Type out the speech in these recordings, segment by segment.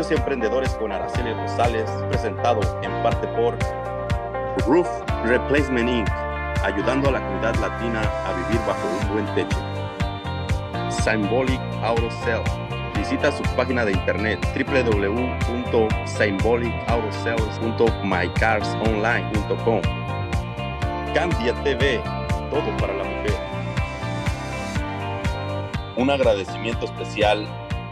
Negocios y Emprendedores con Araceli Rosales, presentado en parte por Roof Replacement Inc., ayudando a la comunidad latina a vivir bajo un buen techo. Symbolic Auto Sell. Visita su página de internet www.symbolicautosales.mycarsonline.com. Cambia TV, todo para la mujer. Un agradecimiento especial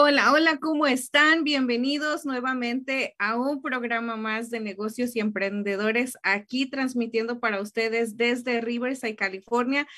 Hola, hola, ¿cómo están? Bienvenidos nuevamente a un programa más de negocios y emprendedores aquí transmitiendo para ustedes desde Riverside, California.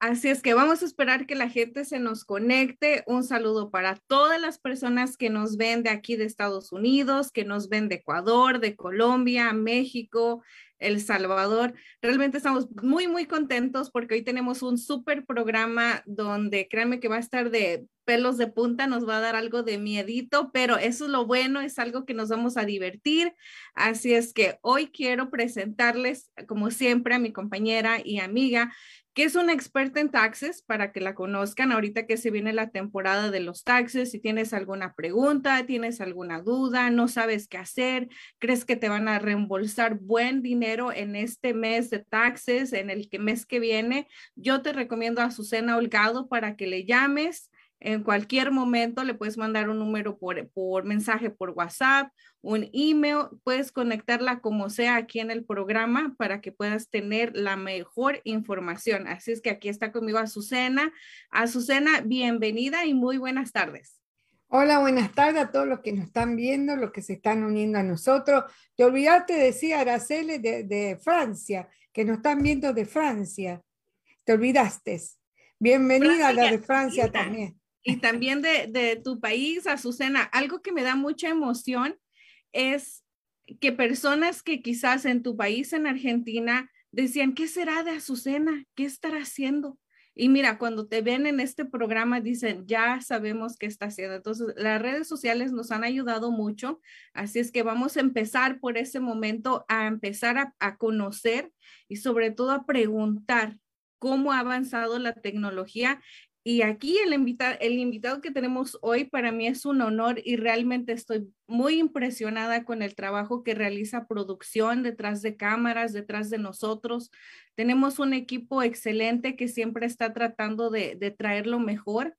Así es que vamos a esperar que la gente se nos conecte. Un saludo para todas las personas que nos ven de aquí de Estados Unidos, que nos ven de Ecuador, de Colombia, México, el Salvador. Realmente estamos muy, muy contentos porque hoy tenemos un súper programa donde créanme que va a estar de pelos de punta, nos va a dar algo de miedito, pero eso es lo bueno, es algo que nos vamos a divertir. Así es que hoy quiero presentarles, como siempre, a mi compañera y amiga, que es una experta en taxes para que la conozcan ahorita que se viene la temporada de los taxes. Si tienes alguna pregunta, tienes alguna duda, no sabes qué hacer, crees que te van a reembolsar buen dinero en este mes de taxes, en el mes que viene, yo te recomiendo a Azucena Holgado para que le llames en cualquier momento le puedes mandar un número por, por mensaje por WhatsApp, un email, puedes conectarla como sea aquí en el programa para que puedas tener la mejor información. Así es que aquí está conmigo Azucena. Azucena, bienvenida y muy buenas tardes. Hola, buenas tardes a todos los que nos están viendo, los que se están uniendo a nosotros. Te olvidaste de decir Araceli de, de Francia, que nos están viendo de Francia. Te olvidaste. Bienvenida a la de Francia también y también de, tu país, Azucena. Algo que me da mucha emoción es que personas que quizás en tu país, en Argentina, decían, ¿qué será de Azucena? ¿Qué estará haciendo? Y mira, cuando te ven en este programa, dicen, ya sabemos qué está haciendo. Entonces, las redes sociales nos han ayudado mucho. Así es que vamos a empezar por ese momento a empezar a, a conocer y sobre todo a preguntar cómo ha avanzado la tecnología y aquí el, el invitado que tenemos hoy para mí es un honor y realmente estoy muy impresionada con el trabajo que realiza producción detrás de cámaras, detrás de nosotros. Tenemos un equipo excelente que siempre está tratando de, de traer lo mejor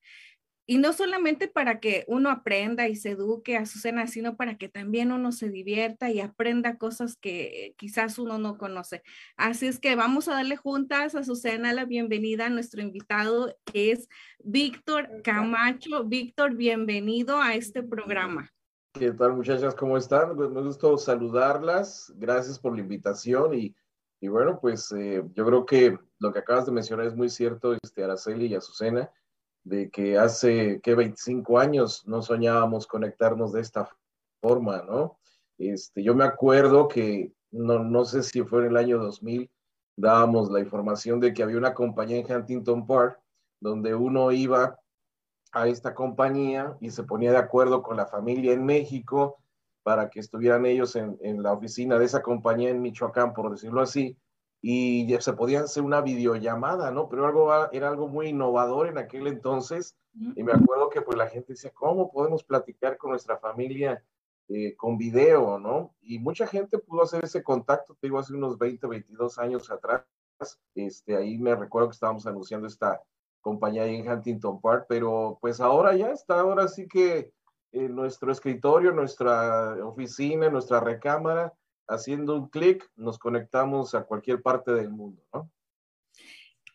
y no solamente para que uno aprenda y se eduque a Azucena, sino para que también uno se divierta y aprenda cosas que quizás uno no conoce. Así es que vamos a darle juntas a Azucena la bienvenida a nuestro invitado, que es Víctor Camacho. Víctor, bienvenido a este programa. ¿Qué tal muchachas? ¿Cómo están? Pues me gusta saludarlas. Gracias por la invitación y, y bueno, pues eh, yo creo que lo que acabas de mencionar es muy cierto, este, Araceli y Azucena de que hace que 25 años no soñábamos conectarnos de esta forma, ¿no? Este, yo me acuerdo que no, no sé si fue en el año 2000, dábamos la información de que había una compañía en Huntington Park donde uno iba a esta compañía y se ponía de acuerdo con la familia en México para que estuvieran ellos en, en la oficina de esa compañía en Michoacán, por decirlo así, y ya se podía hacer una videollamada, ¿no? Pero algo, era algo muy innovador en aquel entonces y me acuerdo que pues la gente decía, ¿cómo podemos platicar con nuestra familia eh, con video, ¿no? Y mucha gente pudo hacer ese contacto, te digo, hace unos 20, 22 años atrás. Este, ahí me recuerdo que estábamos anunciando esta compañía ahí en Huntington Park, pero pues ahora ya está, ahora sí que en nuestro escritorio, nuestra oficina, nuestra recámara, haciendo un clic, nos conectamos a cualquier parte del mundo, ¿no?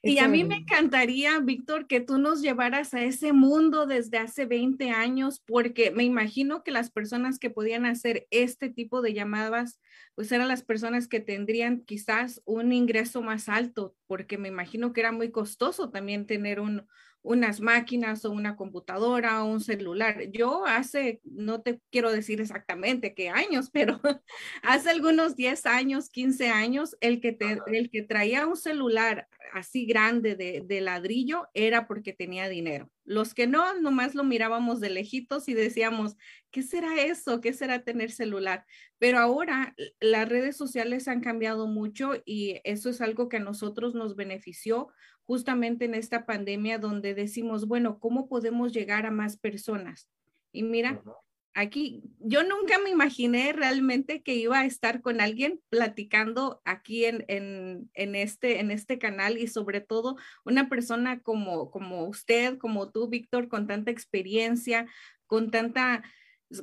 Y a mí me encantaría, Víctor, que tú nos llevaras a ese mundo desde hace 20 años, porque me imagino que las personas que podían hacer este tipo de llamadas, pues eran las personas que tendrían quizás un ingreso más alto, porque me imagino que era muy costoso también tener un, unas máquinas o una computadora o un celular. Yo hace, no te quiero decir exactamente qué años, pero hace algunos 10 años, 15 años, el que, te, el que traía un celular así grande de, de, ladrillo era porque tenía dinero. Los que no, nomás lo mirábamos de lejitos y decíamos, ¿qué será eso? ¿Qué será tener celular? Pero ahora las redes sociales han cambiado mucho y eso es algo que a nosotros nos benefició justamente en esta pandemia donde decimos, bueno, ¿cómo podemos llegar a más personas? Y mira, aquí yo nunca me imaginé realmente que iba a estar con alguien platicando aquí en, en, en, este, en este canal y sobre todo una persona como, como usted, como tú, Víctor, con tanta experiencia, con tanta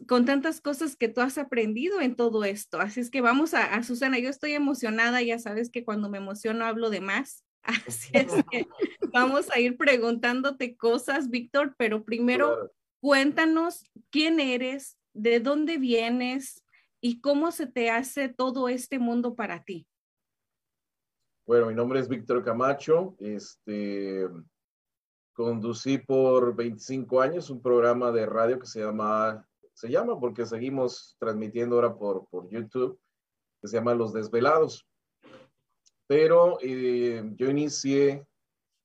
con tantas cosas que tú has aprendido en todo esto. Así es que vamos a, a Susana, yo estoy emocionada, ya sabes que cuando me emociono hablo de más. Así es que vamos a ir preguntándote cosas, Víctor, pero primero cuéntanos quién eres, de dónde vienes y cómo se te hace todo este mundo para ti. Bueno, mi nombre es Víctor Camacho. Este, conducí por 25 años un programa de radio que se llama, se llama porque seguimos transmitiendo ahora por, por YouTube, que se llama Los Desvelados pero eh, yo inicié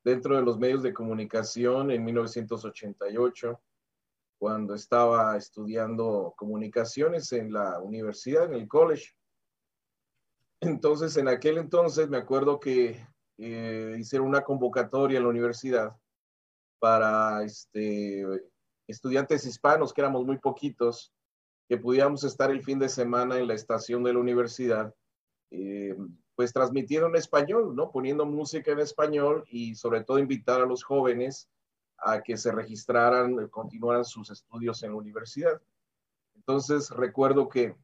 dentro de los medios de comunicación en 1988, cuando estaba estudiando comunicaciones en la universidad, en el college. Entonces, en aquel entonces me acuerdo que eh, hicieron una convocatoria en la universidad para este, estudiantes hispanos, que éramos muy poquitos, que pudiéramos estar el fin de semana en la estación de la universidad. Eh, pues transmitiendo en español, ¿no? Poniendo música en español y sobre todo invitar a los jóvenes a que se registraran, continuaran sus estudios en la universidad. Entonces recuerdo que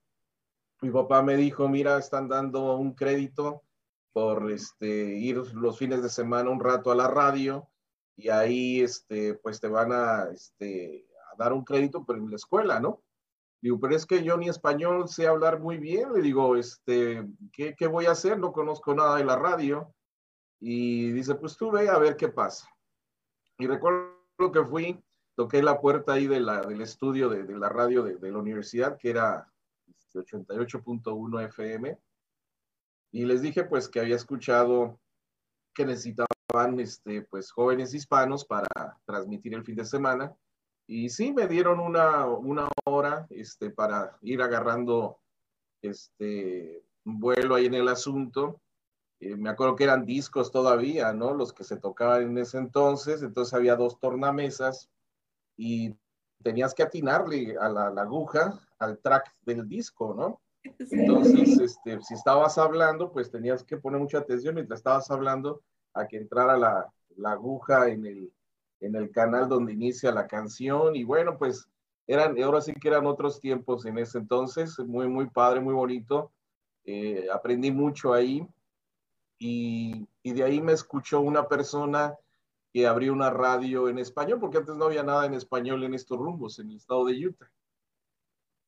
mi papá me dijo, mira, están dando un crédito por este, ir los fines de semana un rato a la radio y ahí este, pues te van a, este, a dar un crédito, pero en la escuela, ¿no? Digo, pero es que yo ni español sé hablar muy bien. Le digo, este, ¿qué, ¿qué, voy a hacer? No conozco nada de la radio. Y dice, pues tú ve a ver qué pasa. Y recuerdo que fui, toqué la puerta ahí de la, del estudio de, la radio de, de, la universidad, que era 88.1 este, FM. Y les dije, pues, que había escuchado que necesitaban, este, pues, jóvenes hispanos para transmitir el fin de semana y sí, me dieron una, una hora este, para ir agarrando este vuelo ahí en el asunto. Eh, me acuerdo que eran discos todavía, ¿no? Los que se tocaban en ese entonces. Entonces había dos tornamesas y tenías que atinarle a la, la aguja al track del disco, ¿no? Entonces, este, si estabas hablando, pues tenías que poner mucha atención mientras estabas hablando a que entrara la, la aguja en el, en el canal donde inicia la canción y bueno, pues eran, ahora sí que eran otros tiempos en ese entonces, muy, muy padre, muy bonito. Eh, aprendí mucho ahí y, y, de ahí me escuchó una persona que abrió una radio en español, porque antes no había nada en español en estos rumbos, en el estado de Utah.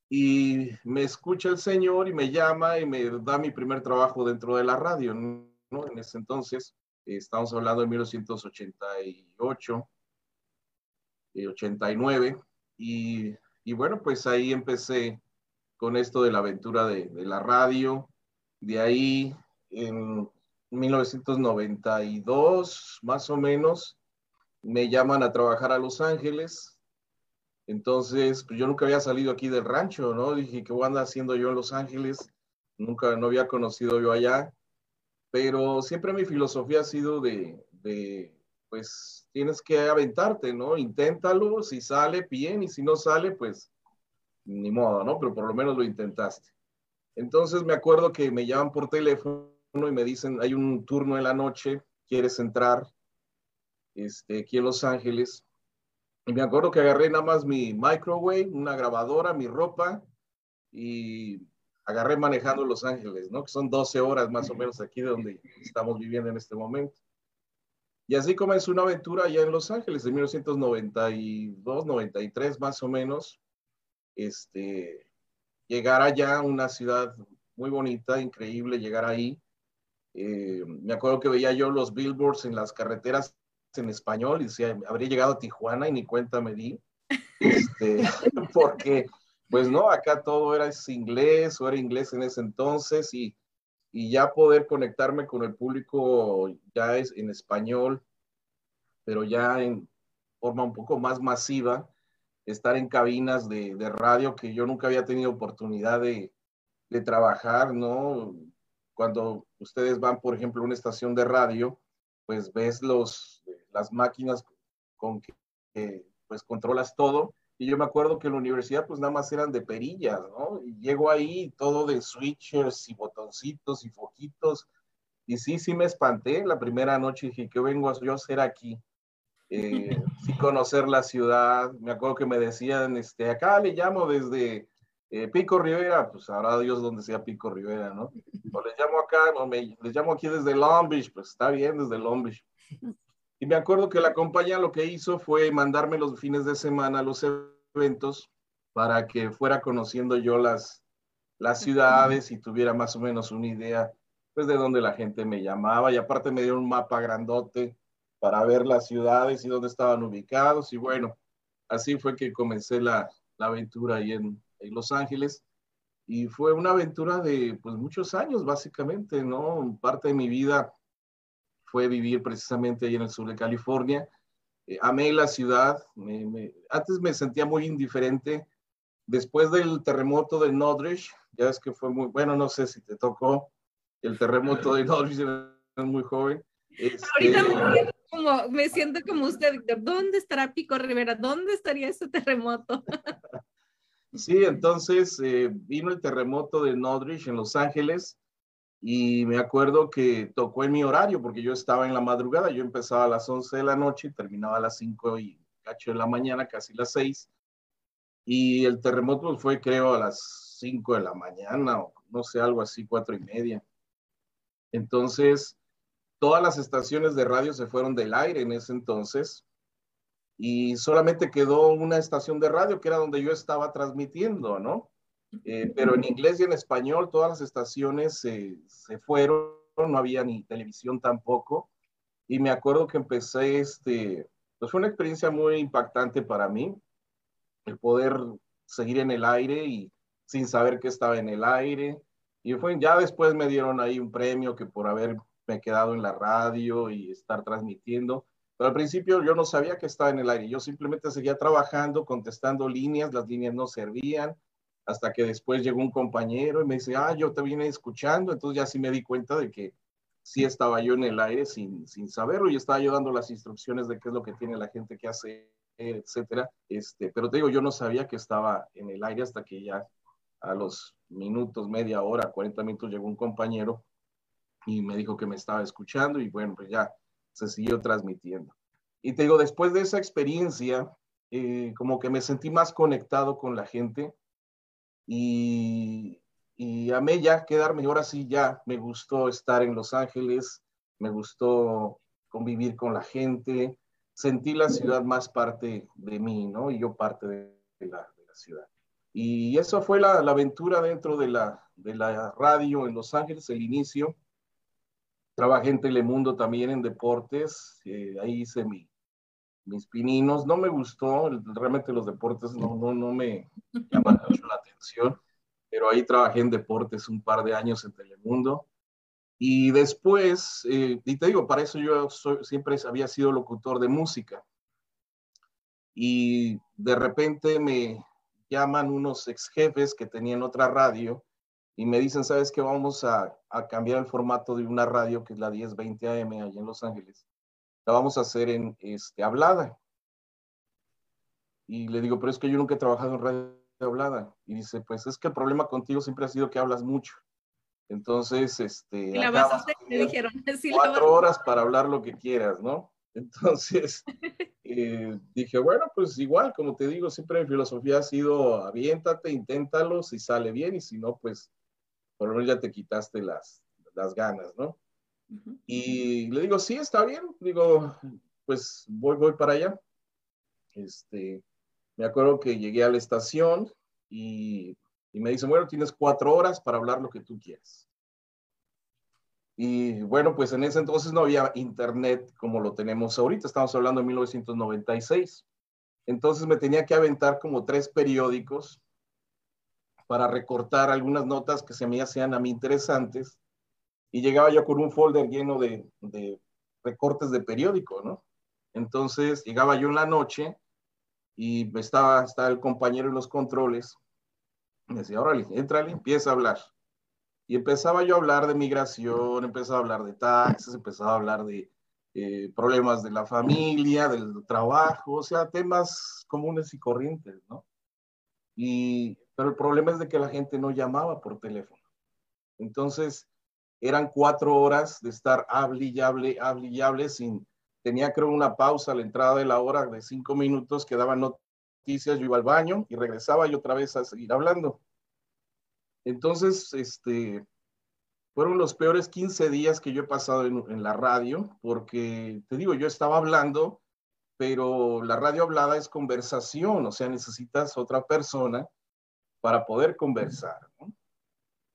Y me escucha el señor y me llama y me da mi primer trabajo dentro de la radio, ¿no? En ese entonces, eh, estamos hablando de 1988 89. Y, y, bueno, pues ahí empecé con esto de la aventura de, de, la radio. De ahí, en 1992, más o menos, me llaman a trabajar a Los Ángeles. Entonces, pues yo nunca había salido aquí del rancho, ¿no? Dije, ¿qué voy a haciendo yo en Los Ángeles? Nunca, no había conocido yo allá. Pero siempre mi filosofía ha sido de, de pues, tienes que aventarte, ¿no? Inténtalo, si sale, bien, y si no sale, pues, ni modo, ¿no? Pero por lo menos lo intentaste. Entonces me acuerdo que me llaman por teléfono y me dicen, hay un turno en la noche, ¿quieres entrar? Este, aquí en Los Ángeles. Y me acuerdo que agarré nada más mi microwave, una grabadora, mi ropa y agarré manejando Los Ángeles, ¿no? Que son 12 horas más o menos aquí de donde estamos viviendo en este momento. Y así comenzó una aventura allá en Los Ángeles en 1992, 93 más o menos. Este, llegar allá, una ciudad muy bonita, increíble, llegar ahí. Eh, me acuerdo que veía yo los billboards en las carreteras en español y decía, habría llegado a Tijuana y ni cuenta me di. Este, porque, pues no, acá todo era inglés o era inglés en ese entonces y, y ya poder conectarme con el público ya es en español, pero ya en forma un poco más masiva, estar en cabinas de, de radio que yo nunca había tenido oportunidad de, de, trabajar, ¿no? Cuando ustedes van, por ejemplo, a una estación de radio, pues ves los, las máquinas con que pues controlas todo. Y yo me acuerdo que en la universidad pues nada más eran de perillas, ¿no? Y llego ahí todo de switches y botoncitos y foquitos. Y sí, sí me espanté la primera noche. Dije, ¿qué vengo yo a hacer aquí? eh, sí conocer la ciudad. Me acuerdo que me decían, este, acá le llamo desde eh, Pico Rivera, pues ahora Dios donde sea Pico Rivera, ¿no? O les llamo acá, o me, les llamo aquí desde Long Beach, pues está bien desde Long Beach. Y me acuerdo que la compañía lo que hizo fue mandarme los fines de semana los eventos para que fuera conociendo yo las, las ciudades y tuviera más o menos una idea pues de dónde la gente me llamaba y aparte me dio un mapa grandote para ver las ciudades y dónde estaban ubicados. Y bueno, así fue que comencé la, la aventura ahí en, Los Ángeles. Y fue una aventura de pues, muchos años, básicamente, ¿no? Parte de mi vida fue vivir precisamente ahí en el sur de California. Eh, amé la ciudad. Me, antes me sentía muy indiferente. Después del terremoto de Northridge, ya es que fue muy, bueno, no sé si te tocó el terremoto de Northridge, muy joven. Este, Ahorita me siento como usted, ¿dónde estará Pico Rivera? ¿Dónde estaría ese terremoto? Sí, entonces eh, vino el terremoto de Northridge en Los Ángeles y me acuerdo que tocó en mi horario porque yo estaba en la madrugada, yo empezaba a las 11 de la noche y terminaba a las 5 y cacho de la mañana, casi las 6. Y el terremoto fue creo a las 5 de la mañana o no sé, algo así, cuatro y media. Entonces, todas las estaciones de radio se fueron del aire en ese entonces y solamente quedó una estación de radio que era donde yo estaba transmitiendo, ¿no? Eh, pero en inglés y en español todas las estaciones se, se fueron, no había ni televisión tampoco. Y me acuerdo que empecé, este, pues fue una experiencia muy impactante para mí, el poder seguir en el aire y sin saber que estaba en el aire. Y fue, ya después me dieron ahí un premio que por haber me he quedado en la radio y estar transmitiendo. Pero al principio yo no sabía que estaba en el aire, yo simplemente seguía trabajando, contestando líneas, las líneas no servían, hasta que después llegó un compañero y me dice, ah, yo te vine escuchando, entonces ya sí me di cuenta de que sí estaba yo en el aire sin, sin saberlo y estaba yo dando las instrucciones de qué es lo que tiene la gente que hacer, etcétera. Este, pero te digo, yo no sabía que estaba en el aire hasta que ya a los minutos, media hora, 40 minutos llegó un compañero y me dijo que me estaba escuchando y bueno, pues ya se siguió transmitiendo. Y te digo, después de esa experiencia, eh, como que me sentí más conectado con la gente y, y amé ya quedarme, ahora sí ya me gustó estar en Los Ángeles, me gustó convivir con la gente, sentí la ciudad más parte de mí, ¿no? Y yo parte de, la, ciudad. Y eso fue la, la aventura dentro de la, de la radio en Los Ángeles, el inicio. Trabajé en Telemundo también en deportes, eh, ahí hice mi, mis pininos. No me gustó, realmente los deportes no, no, no me llaman mucho la atención, pero ahí trabajé en deportes un par de años en Telemundo. Y después, eh, y te digo, para eso yo siempre había sido locutor de música. Y de repente me llaman unos ex jefes que tenían otra radio y me dicen, ¿sabes qué? Vamos a, a, cambiar el formato de una radio que es la 1020 AM allá en Los Ángeles. La vamos a hacer en este, hablada. Y le digo, pero es que yo nunca he trabajado en radio hablada. Y dice, pues es que el problema contigo siempre ha sido que hablas mucho. Entonces, este... la vas a hacer, me dijeron. cuatro horas para hablar lo que quieras, ¿no? Entonces, eh, dije, bueno, pues igual, como te digo, siempre mi filosofía ha sido, aviéntate, inténtalo, si sale bien y si no, pues por lo menos ya te quitaste las, las ganas, ¿no? Y le digo, sí, está bien, digo, pues voy, voy para allá. Este, me acuerdo que llegué a la estación y, y me dicen, bueno, tienes cuatro horas para hablar lo que tú quieras. Y bueno, pues en ese entonces no había internet como lo tenemos ahorita, estamos hablando de 1996. Entonces me tenía que aventar como tres periódicos para recortar algunas notas que se me hacían a mí interesantes. Y llegaba yo con un folder lleno de, recortes de periódico, ¿no? Entonces llegaba yo en la noche y estaba, estaba el compañero en los controles. Me decía, órale, entra, empieza a hablar. Y empezaba yo a hablar de migración, empezaba a hablar de taxes, empezaba a hablar de eh, problemas de la familia, del trabajo, o sea, temas comunes y corrientes, ¿no? Y, pero el problema es de que la gente no llamaba por teléfono. Entonces, eran cuatro horas de estar hable y hable, hable y hable sin, tenía creo una pausa a la entrada de la hora de cinco minutos que daban noticias, yo iba al baño y regresaba yo otra vez a seguir hablando. Entonces, este, fueron los peores 15 días que yo he pasado en, la radio, porque te digo, yo estaba hablando, pero la radio hablada es conversación, o sea, necesitas otra persona para poder conversar. ¿no?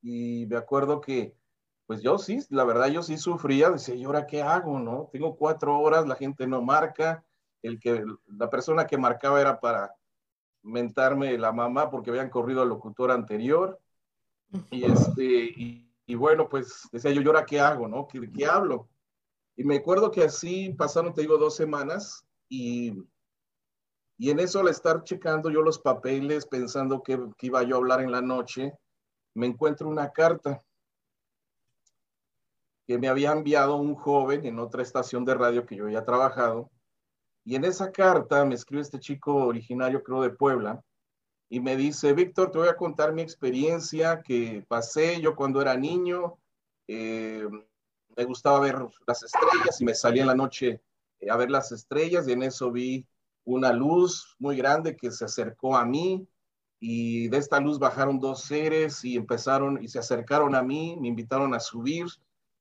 Y me acuerdo que pues yo sí, la verdad yo sí sufría, decía, ¿y ahora qué hago, no? Tengo cuatro horas, la gente no marca, el que, la persona que marcaba era para mentarme la mamá porque habían corrido al locutor anterior, y este, y, y bueno, pues decía yo, ¿y ahora qué hago, no? ¿Qué, ¿Qué hablo? Y me acuerdo que así pasaron, te digo, dos semanas, y, y en eso al estar checando yo los papeles, pensando que, que iba yo a hablar en la noche, me encuentro una carta que me había enviado un joven en otra estación de radio que yo había trabajado. Y en esa carta me escribe este chico originario, creo, de Puebla, y me dice, Víctor, te voy a contar mi experiencia que pasé yo cuando era niño. Eh, me gustaba ver las estrellas y me salía en la noche a ver las estrellas y en eso vi una luz muy grande que se acercó a mí y de esta luz bajaron dos seres y empezaron y se acercaron a mí, me invitaron a subir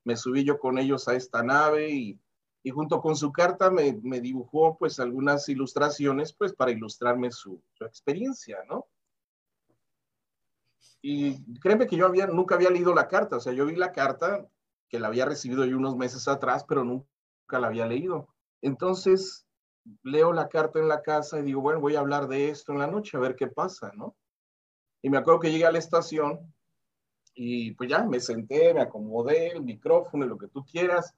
me subí yo con ellos a esta nave y, y junto con su carta me, me, dibujó pues algunas ilustraciones pues para ilustrarme su, su, experiencia, ¿no? Y créeme que yo había, nunca había leído la carta, o sea, yo vi la carta que la había recibido yo unos meses atrás, pero nunca la había leído. Entonces, leo la carta en la casa y digo, bueno, voy a hablar de esto en la noche, a ver qué pasa, ¿no? Y me acuerdo que llegué a la estación y pues ya me senté, me acomodé el micrófono, lo que tú quieras,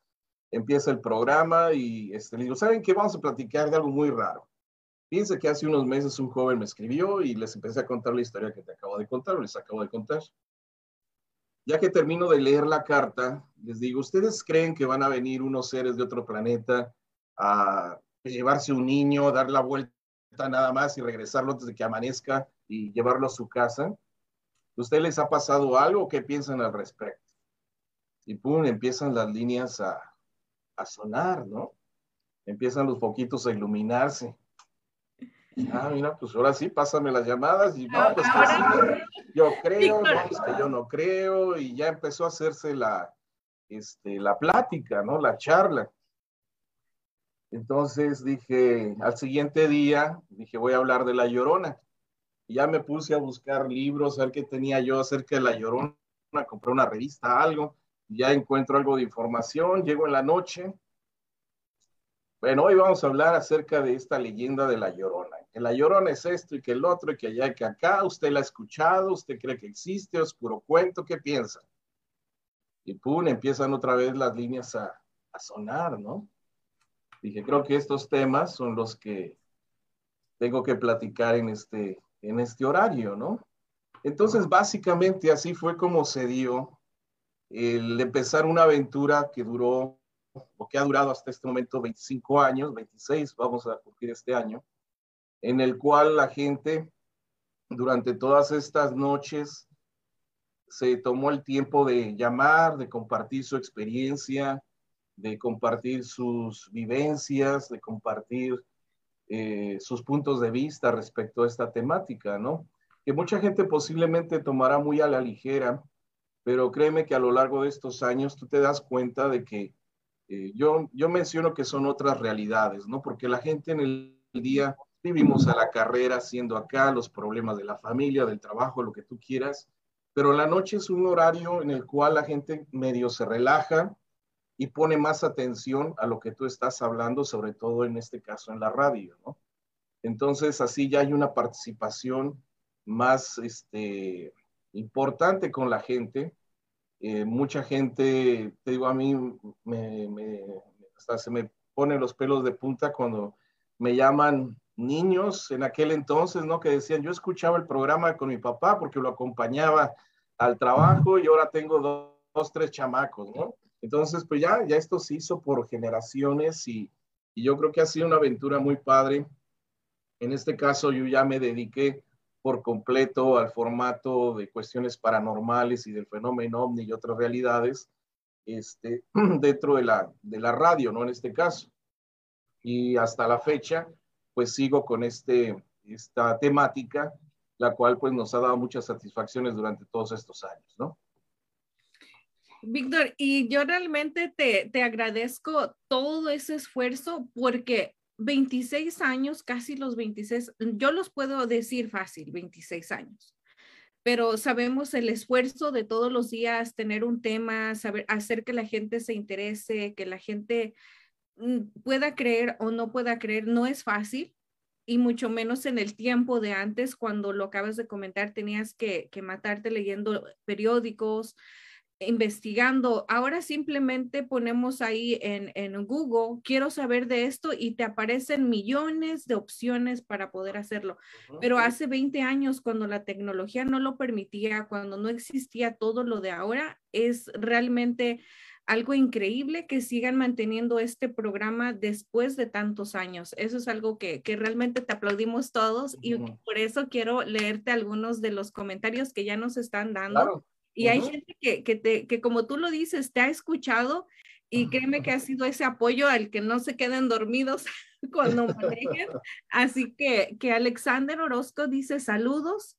empieza el programa y este, le digo, ¿saben qué? Vamos a platicar de algo muy raro. Fíjense que hace unos meses un joven me escribió y les empecé a contar la historia que te acabo de contar, o les acabo de contar. Ya que termino de leer la carta, les digo, ¿ustedes creen que van a venir unos seres de otro planeta a llevarse un niño, dar la vuelta nada más y regresarlo antes de que amanezca y llevarlo a su casa? ¿Usted les ha pasado algo? ¿Qué piensan al respecto? Y pum, empiezan las líneas a, a sonar, ¿no? Empiezan los poquitos a iluminarse. Ah, mira, pues ahora sí, pásame las llamadas y no, pues que sí, yo creo, no, pues que yo no creo, y ya empezó a hacerse la, este, la plática, ¿no? La charla. Entonces dije, al siguiente día, dije, voy a hablar de la llorona ya me puse a buscar libros, a ver qué tenía yo acerca de La Llorona, compré una revista, algo, ya encuentro algo de información, llego en la noche. Bueno, hoy vamos a hablar acerca de esta leyenda de La Llorona. que la llorona es esto y que el otro y que allá y que acá, usted la ha escuchado, usted cree que existe, es puro cuento, ¿qué piensa? Y pum, empiezan otra vez las líneas a sonar, ¿no? Dije, creo que estos temas son los que tengo que platicar en este, en este horario, ¿no? Entonces, básicamente así fue como se dio el empezar una aventura que duró, o que ha durado hasta este momento 25 años, 26, vamos a cumplir este año, en el cual la gente durante todas estas noches se tomó el tiempo de llamar, de compartir su experiencia, de compartir sus vivencias, de compartir eh, sus puntos de vista respecto a esta temática, ¿no? Que mucha gente posiblemente tomará muy a la ligera, pero créeme que a lo largo de estos años tú te das cuenta de que eh, yo, yo menciono que son otras realidades, ¿no? Porque la gente en el día vivimos a la carrera haciendo acá los problemas de la familia, del trabajo, lo que tú quieras, pero la noche es un horario en el cual la gente medio se relaja y pone más atención a lo que tú estás hablando, sobre todo en este caso en la radio, ¿no? Entonces así ya hay una participación más este, importante con la gente. Eh, mucha gente, te digo, a mí hasta se me ponen los pelos de punta cuando me llaman niños en aquel entonces, ¿no? Que decían, yo escuchaba el programa con mi papá porque lo acompañaba al trabajo y ahora tengo dos, tres chamacos, ¿no? Entonces, pues ya, ya esto se hizo por generaciones y, y yo creo que ha sido una aventura muy padre. En este caso, yo ya me dediqué por completo al formato de cuestiones paranormales y del fenómeno ovni y otras realidades este, dentro de la, de la radio, ¿no? En este caso. Y hasta la fecha, pues sigo con este, esta temática, la cual pues nos ha dado muchas satisfacciones durante todos estos años, ¿no? Víctor, y yo realmente te, te agradezco todo ese esfuerzo porque 26 años, casi los 26, yo los puedo decir fácil, 26 años, pero sabemos el esfuerzo de todos los días, tener un tema, saber, hacer que la gente se interese, que la gente mm, pueda creer o no pueda creer, no es fácil y mucho menos en el tiempo de antes, cuando lo acabas de comentar, tenías que, que matarte leyendo periódicos, investigando. Ahora simplemente ponemos ahí en, en, Google, quiero saber de esto y te aparecen millones de opciones para poder hacerlo. Pero hace 20 años, cuando la tecnología no lo permitía, cuando no existía todo lo de ahora, es realmente algo increíble que sigan manteniendo este programa después de tantos años. Eso es algo que, que realmente te aplaudimos todos y por eso quiero leerte algunos de los comentarios que ya nos están dando. Y hay gente que, que, te, que, como tú lo dices, te ha escuchado y créeme que ha sido ese apoyo al que no se queden dormidos cuando manejen. Así que, que Alexander Orozco dice saludos.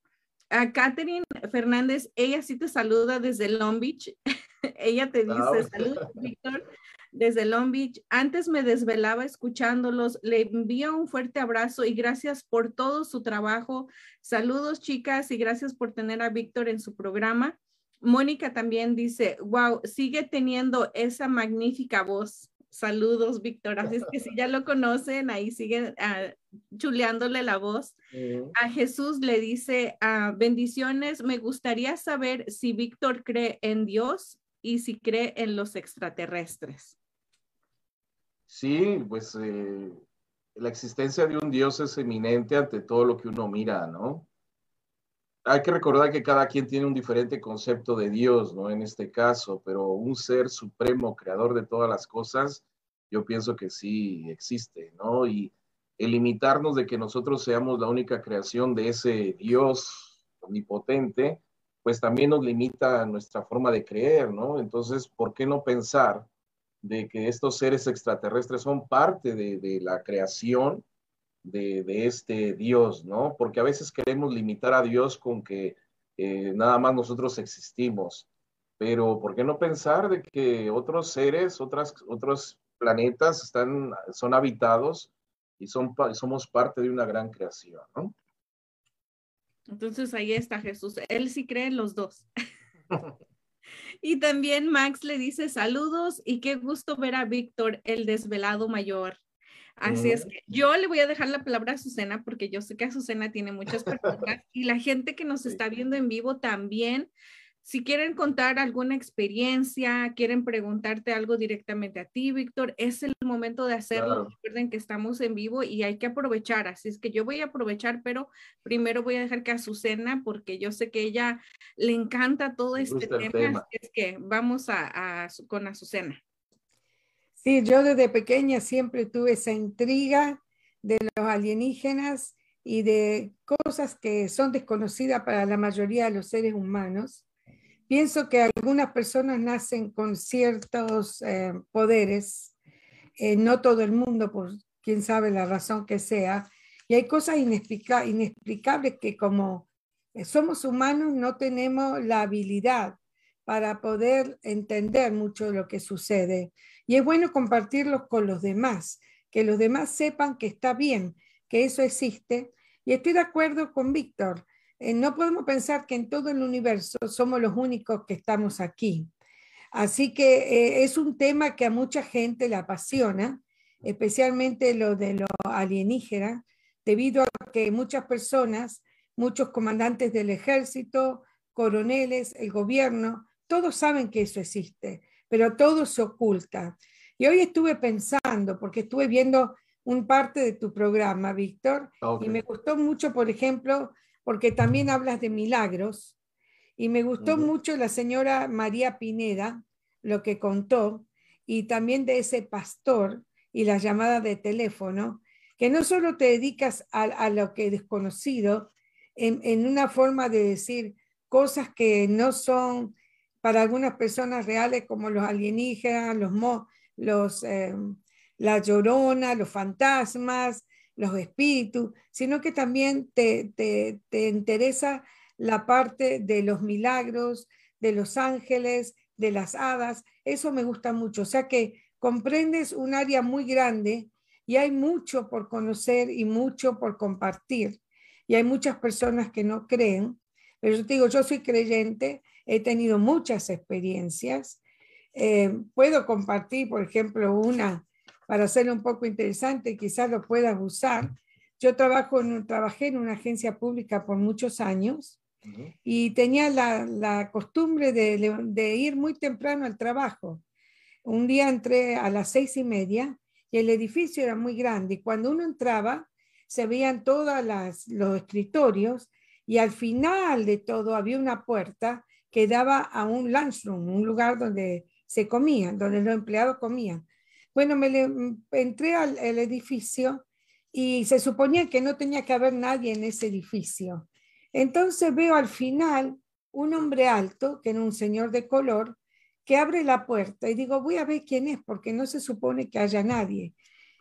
A Catherine Fernández, ella sí te saluda desde Long Beach. ella te dice saludos, Víctor, desde Long Beach. Antes me desvelaba escuchándolos. Le envío un fuerte abrazo y gracias por todo su trabajo. Saludos, chicas, y gracias por tener a Víctor en su programa. Mónica también dice, wow, sigue teniendo esa magnífica voz. Saludos, Víctor. Así es que si ya lo conocen, ahí siguen uh, chuleándole la voz. A Jesús le dice, uh, bendiciones, me gustaría saber si Víctor cree en Dios y si cree en los extraterrestres. Sí, pues eh, la existencia de un Dios es eminente ante todo lo que uno mira, ¿no? Hay que recordar que cada quien tiene un diferente concepto de Dios, ¿no? En este caso, pero un ser supremo, creador de todas las cosas, yo pienso que sí existe, ¿no? Y el limitarnos de que nosotros seamos la única creación de ese Dios omnipotente, pues también nos limita nuestra forma de creer, ¿no? Entonces, ¿por qué no pensar de que estos seres extraterrestres son parte de, de la creación de, este Dios, ¿no? Porque a veces queremos limitar a Dios con que eh, nada más nosotros existimos, pero ¿por qué no pensar de que otros seres, otras, otros planetas están, son habitados y son, somos parte de una gran creación, ¿no? Entonces ahí está Jesús. Él sí cree en los dos. y también Max le dice saludos y qué gusto ver a Víctor, el desvelado mayor. Así es que yo le voy a dejar la palabra a Azucena porque yo sé que Azucena tiene muchas preguntas y la gente que nos está viendo en vivo también si quieren contar alguna experiencia, quieren preguntarte algo directamente a ti, Víctor, es el momento de hacerlo. Recuerden que estamos en vivo y hay que aprovechar. Así es que yo voy a aprovechar, pero primero voy a dejar que Azucena, porque yo sé que ella le encanta todo este tema, Así es que vamos a, a, con Azucena. Sí, yo desde pequeña siempre tuve esa intriga de los alienígenas y de cosas que son desconocidas para la mayoría de los seres humanos. Pienso que algunas personas nacen con ciertos eh, poderes, eh, no todo el mundo, por quién sabe la razón que sea, y hay cosas inexplicables que como eh, somos humanos no tenemos la habilidad para poder entender mucho de lo que sucede. Y es bueno compartirlos con los demás, que los demás sepan que está bien, que eso existe. Y estoy de acuerdo con Víctor, eh, no podemos pensar que en todo el universo somos los únicos que estamos aquí. Así que eh, es un tema que a mucha gente le apasiona, especialmente lo de lo alienígena, debido a que muchas personas, muchos comandantes del ejército, coroneles, el gobierno, todos saben que eso existe, pero todo se oculta. Y hoy estuve pensando, porque estuve viendo un parte de tu programa, Víctor, y me gustó mucho, por ejemplo, porque también hablas de milagros. Y me gustó mucho la señora María Pineda, lo que contó, y también de ese pastor y la llamada de teléfono, que no solo te dedicas a, lo que es desconocido, en, una forma de decir cosas que no son para algunas personas reales, como los alienígenas, los, los eh, la llorona, los fantasmas, los espíritus, sino que también te, te, interesa la parte de los milagros, de los ángeles, de las hadas. Eso me gusta mucho. O sea que comprendes un área muy grande y hay mucho por conocer y mucho por compartir. Y hay muchas personas que no creen, pero yo te digo, yo soy creyente, he tenido muchas experiencias. Eh, puedo compartir, por ejemplo, una para hacerlo un poco interesante, quizás lo puedas usar. Yo trabajo en, trabajé en una agencia pública por muchos años y tenía la, la costumbre de, de, ir muy temprano al trabajo. Un día entré a las seis y media y el edificio era muy grande y cuando uno entraba se veían todos los escritorios y al final de todo había una puerta que daba a un lunchroom, un lugar donde se comía, donde los empleados comían. Bueno, me mm, entré al, edificio y se suponía que no tenía que haber nadie en ese edificio. Entonces veo al final un hombre alto, que era un señor de color, que abre la puerta y digo, voy a ver quién es, porque no se supone que haya nadie.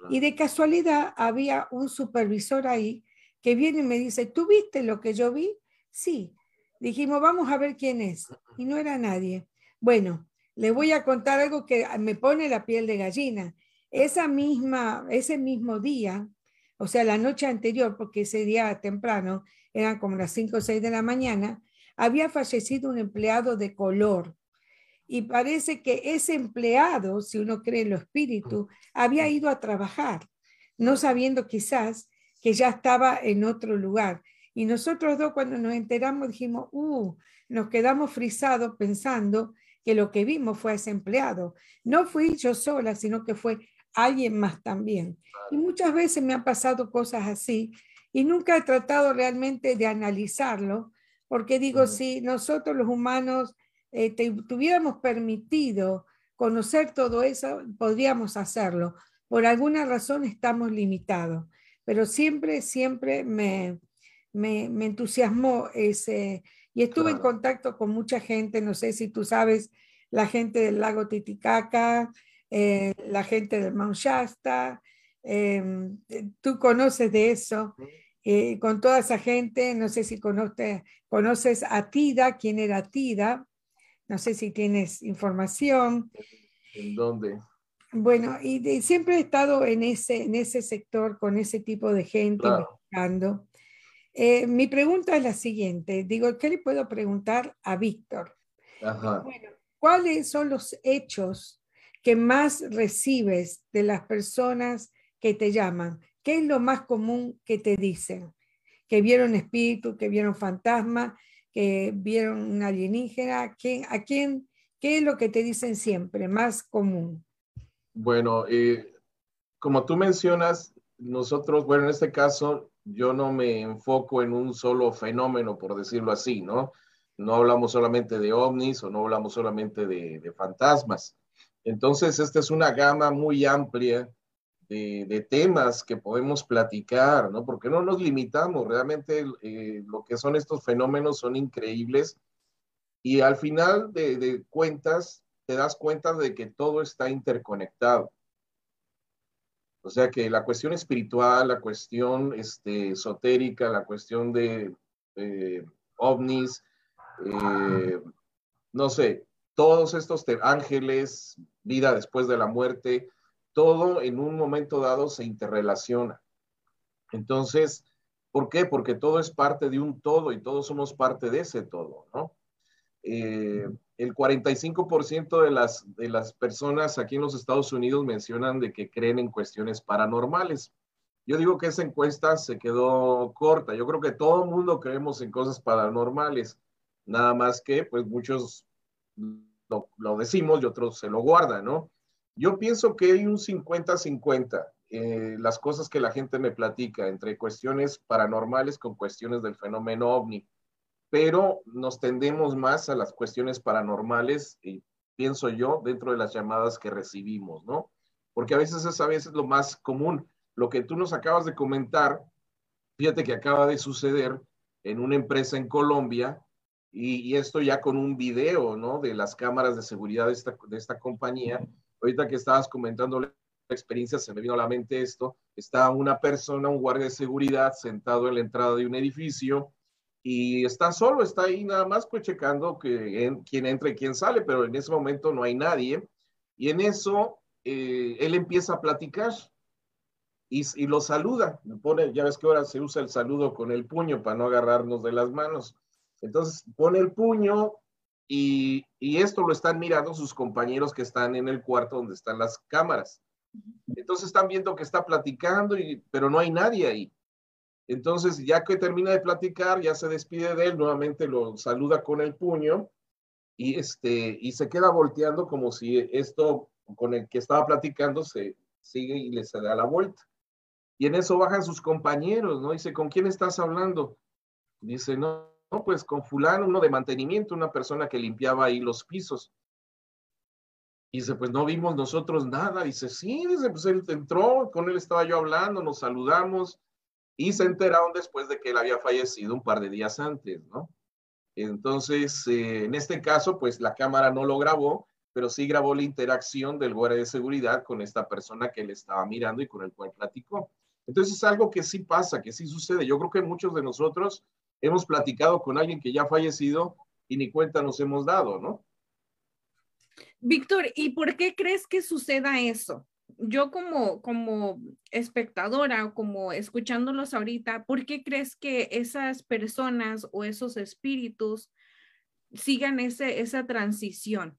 Y de casualidad había un supervisor ahí que viene y me dice, ¿tú viste lo que yo vi? Sí. Dijimos, vamos a ver quién es. Y no era nadie. Bueno, le voy a contar algo que me pone la piel de gallina. Esa misma, ese mismo día, o sea, la noche anterior, porque ese día temprano, eran como las 5 o 6 de la mañana, había fallecido un empleado de color. Y parece que ese empleado, si uno cree en lo espíritu, había ido a trabajar, no sabiendo quizás que ya estaba en otro lugar. Y nosotros dos cuando nos enteramos dijimos, uh, nos quedamos frisados pensando que lo que vimos fue ese empleado. No fui yo sola, sino que fue alguien más también. Y muchas veces me han pasado cosas así y nunca he tratado realmente de analizarlo, porque digo, si nosotros los humanos eh, tuviéramos permitido conocer todo eso, podríamos hacerlo. Por alguna razón estamos limitados, pero siempre, siempre me, me, me entusiasmó ese, y estuve en contacto con mucha gente, no sé si tú sabes, la gente del lago Titicaca, eh, la gente del Mount Shasta, em, eh, tú conoces de eso. Eh, con toda esa gente, no sé si conoces, conoces a Tida, quién era Tida, no sé si tienes información. ¿En dónde? Bueno, y, siempre he estado en ese, en ese sector con ese tipo de gente buscando. Eh, mi pregunta es la siguiente. Digo, ¿qué le puedo preguntar a Víctor? Bueno, ¿cuáles son los hechos que más recibes de las personas que te llaman? ¿Qué es lo más común que te dicen? Que vieron espíritu, que vieron fantasma, que vieron una alienígena. ¿A quién, ¿Qué es lo que te dicen siempre, más común? Bueno, eh, como tú mencionas, nosotros, bueno, en este caso, yo no me enfoco en un solo fenómeno, por decirlo así, ¿no? No hablamos solamente de ovnis o no hablamos solamente de, fantasmas. Entonces, esta es una gama muy amplia de, temas que podemos platicar, ¿no? Porque no nos limitamos, realmente eh, lo que son estos fenómenos son increíbles y al final de, de cuentas te das cuenta de que todo está interconectado. O sea que la cuestión espiritual, la cuestión este, esotérica, la cuestión de ovnis, eh, no sé, todos estos ángeles, vida después de la muerte, todo en un momento dado se interrelaciona. Entonces, ¿por qué? Porque todo es parte de un todo y todos somos parte de ese todo, ¿no? Eh, el 45% de las, de las personas aquí en los Estados Unidos mencionan de que creen en cuestiones paranormales. Yo digo que esa encuesta se quedó corta. Yo creo que todo el mundo creemos en cosas paranormales. Nada más que, pues muchos lo, decimos y otros se lo guardan, ¿no? Yo pienso que hay un 50-50. Eh, las cosas que la gente me platica entre cuestiones paranormales con cuestiones del fenómeno ovni pero nos tendemos más a las cuestiones paranormales, y pienso yo, dentro de las llamadas que recibimos, ¿no? Porque a veces es a veces lo más común. Lo que tú nos acabas de comentar, fíjate que acaba de suceder en una empresa en Colombia, y, esto ya con un video, ¿no? De las cámaras de seguridad de esta, de esta compañía. Ahorita que estabas comentando la experiencia, se me vino a la mente esto. Está una persona, un guardia de seguridad, sentado en la entrada de un edificio, y está solo, está ahí nada más pues checando que quién entra y quién sale, pero en ese momento no hay nadie. Y en eso eh, él empieza a platicar y, y, lo saluda. Pone, ya ves que ahora se usa el saludo con el puño para no agarrarnos de las manos. Entonces pone el puño y, y esto lo están mirando sus compañeros que están en el cuarto donde están las cámaras. Entonces están viendo que está platicando, y, pero no hay nadie ahí. Entonces, ya que termina de platicar, ya se despide de él, nuevamente lo saluda con el puño y, este, y se queda volteando como si esto con el que estaba platicando se sigue y le se da la vuelta. Y en eso bajan sus compañeros, ¿no? Dice, ¿con quién estás hablando? Dice, no, no, pues con fulano, uno de mantenimiento, una persona que limpiaba ahí los pisos. Dice, pues no vimos nosotros nada. Dice, sí, dice, pues él entró, con él estaba yo hablando, nos saludamos y se enteraron después de que él había fallecido un par de días antes, ¿no? Entonces, eh, en este caso, pues la cámara no lo grabó, pero sí grabó la interacción del guardia de seguridad con esta persona que le estaba mirando y con el cual platicó. Entonces es algo que sí pasa, que sí sucede. Yo creo que muchos de nosotros hemos platicado con alguien que ya ha fallecido y ni cuenta nos hemos dado, ¿no? Víctor, ¿y por qué crees que suceda eso? Yo como, como espectadora o como escuchándolos ahorita, ¿por qué crees que esas personas o esos espíritus sigan ese, esa transición?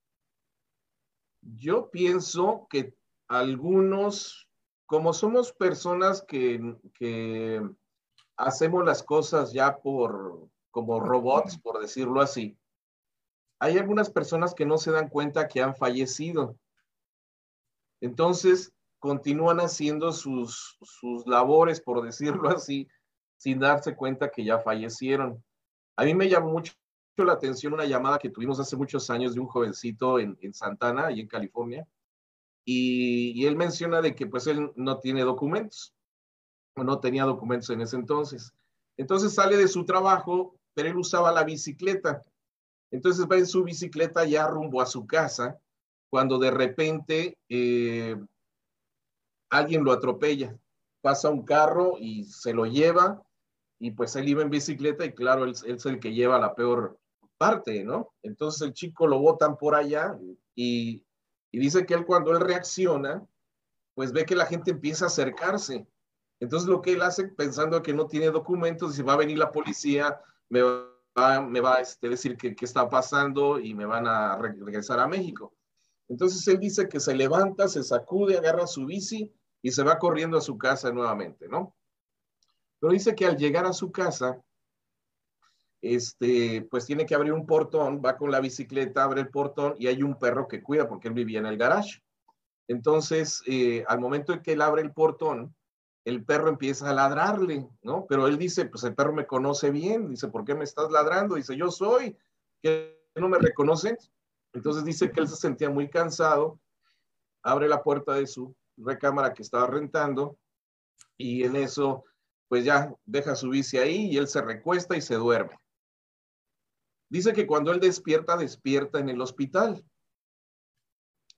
Yo pienso que algunos, como somos personas que, que hacemos las cosas ya por, como robots, por decirlo así, hay algunas personas que no se dan cuenta que han fallecido entonces, continúan haciendo sus, sus labores, por decirlo así, sin darse cuenta que ya fallecieron. A mí me llamó mucho la atención una llamada que tuvimos hace muchos años de un jovencito en, Santana, ahí en California, y, y, él menciona de que pues él no tiene documentos, o no tenía documentos en ese entonces. Entonces sale de su trabajo, pero él usaba la bicicleta. Entonces va en su bicicleta ya rumbo a su casa cuando de repente eh, alguien lo atropella. Pasa un carro y se lo lleva y pues él iba en bicicleta y claro, él, es el que lleva la peor parte, ¿no? Entonces el chico lo botan por allá y, y dice que él cuando él reacciona, pues ve que la gente empieza a acercarse. Entonces lo que él hace pensando que no tiene documentos, si va a venir la policía, me va, me va a este, decir qué está pasando y me van a regresar a México. Entonces él dice que se levanta, se sacude, agarra su bici y se va corriendo a su casa nuevamente, ¿no? Pero dice que al llegar a su casa, este, pues tiene que abrir un portón, va con la bicicleta, abre el portón y hay un perro que cuida porque él vivía en el garage. Entonces, eh, al momento en que él abre el portón, el perro empieza a ladrarle, ¿no? Pero él dice, pues el perro me conoce bien, dice, ¿por qué me estás ladrando? Dice, yo soy, que no me reconocen. Entonces dice que él se sentía muy cansado, abre la puerta de su recámara que estaba rentando y en eso, pues ya deja su bici ahí y él se recuesta y se duerme. Dice que cuando él despierta, despierta en el hospital.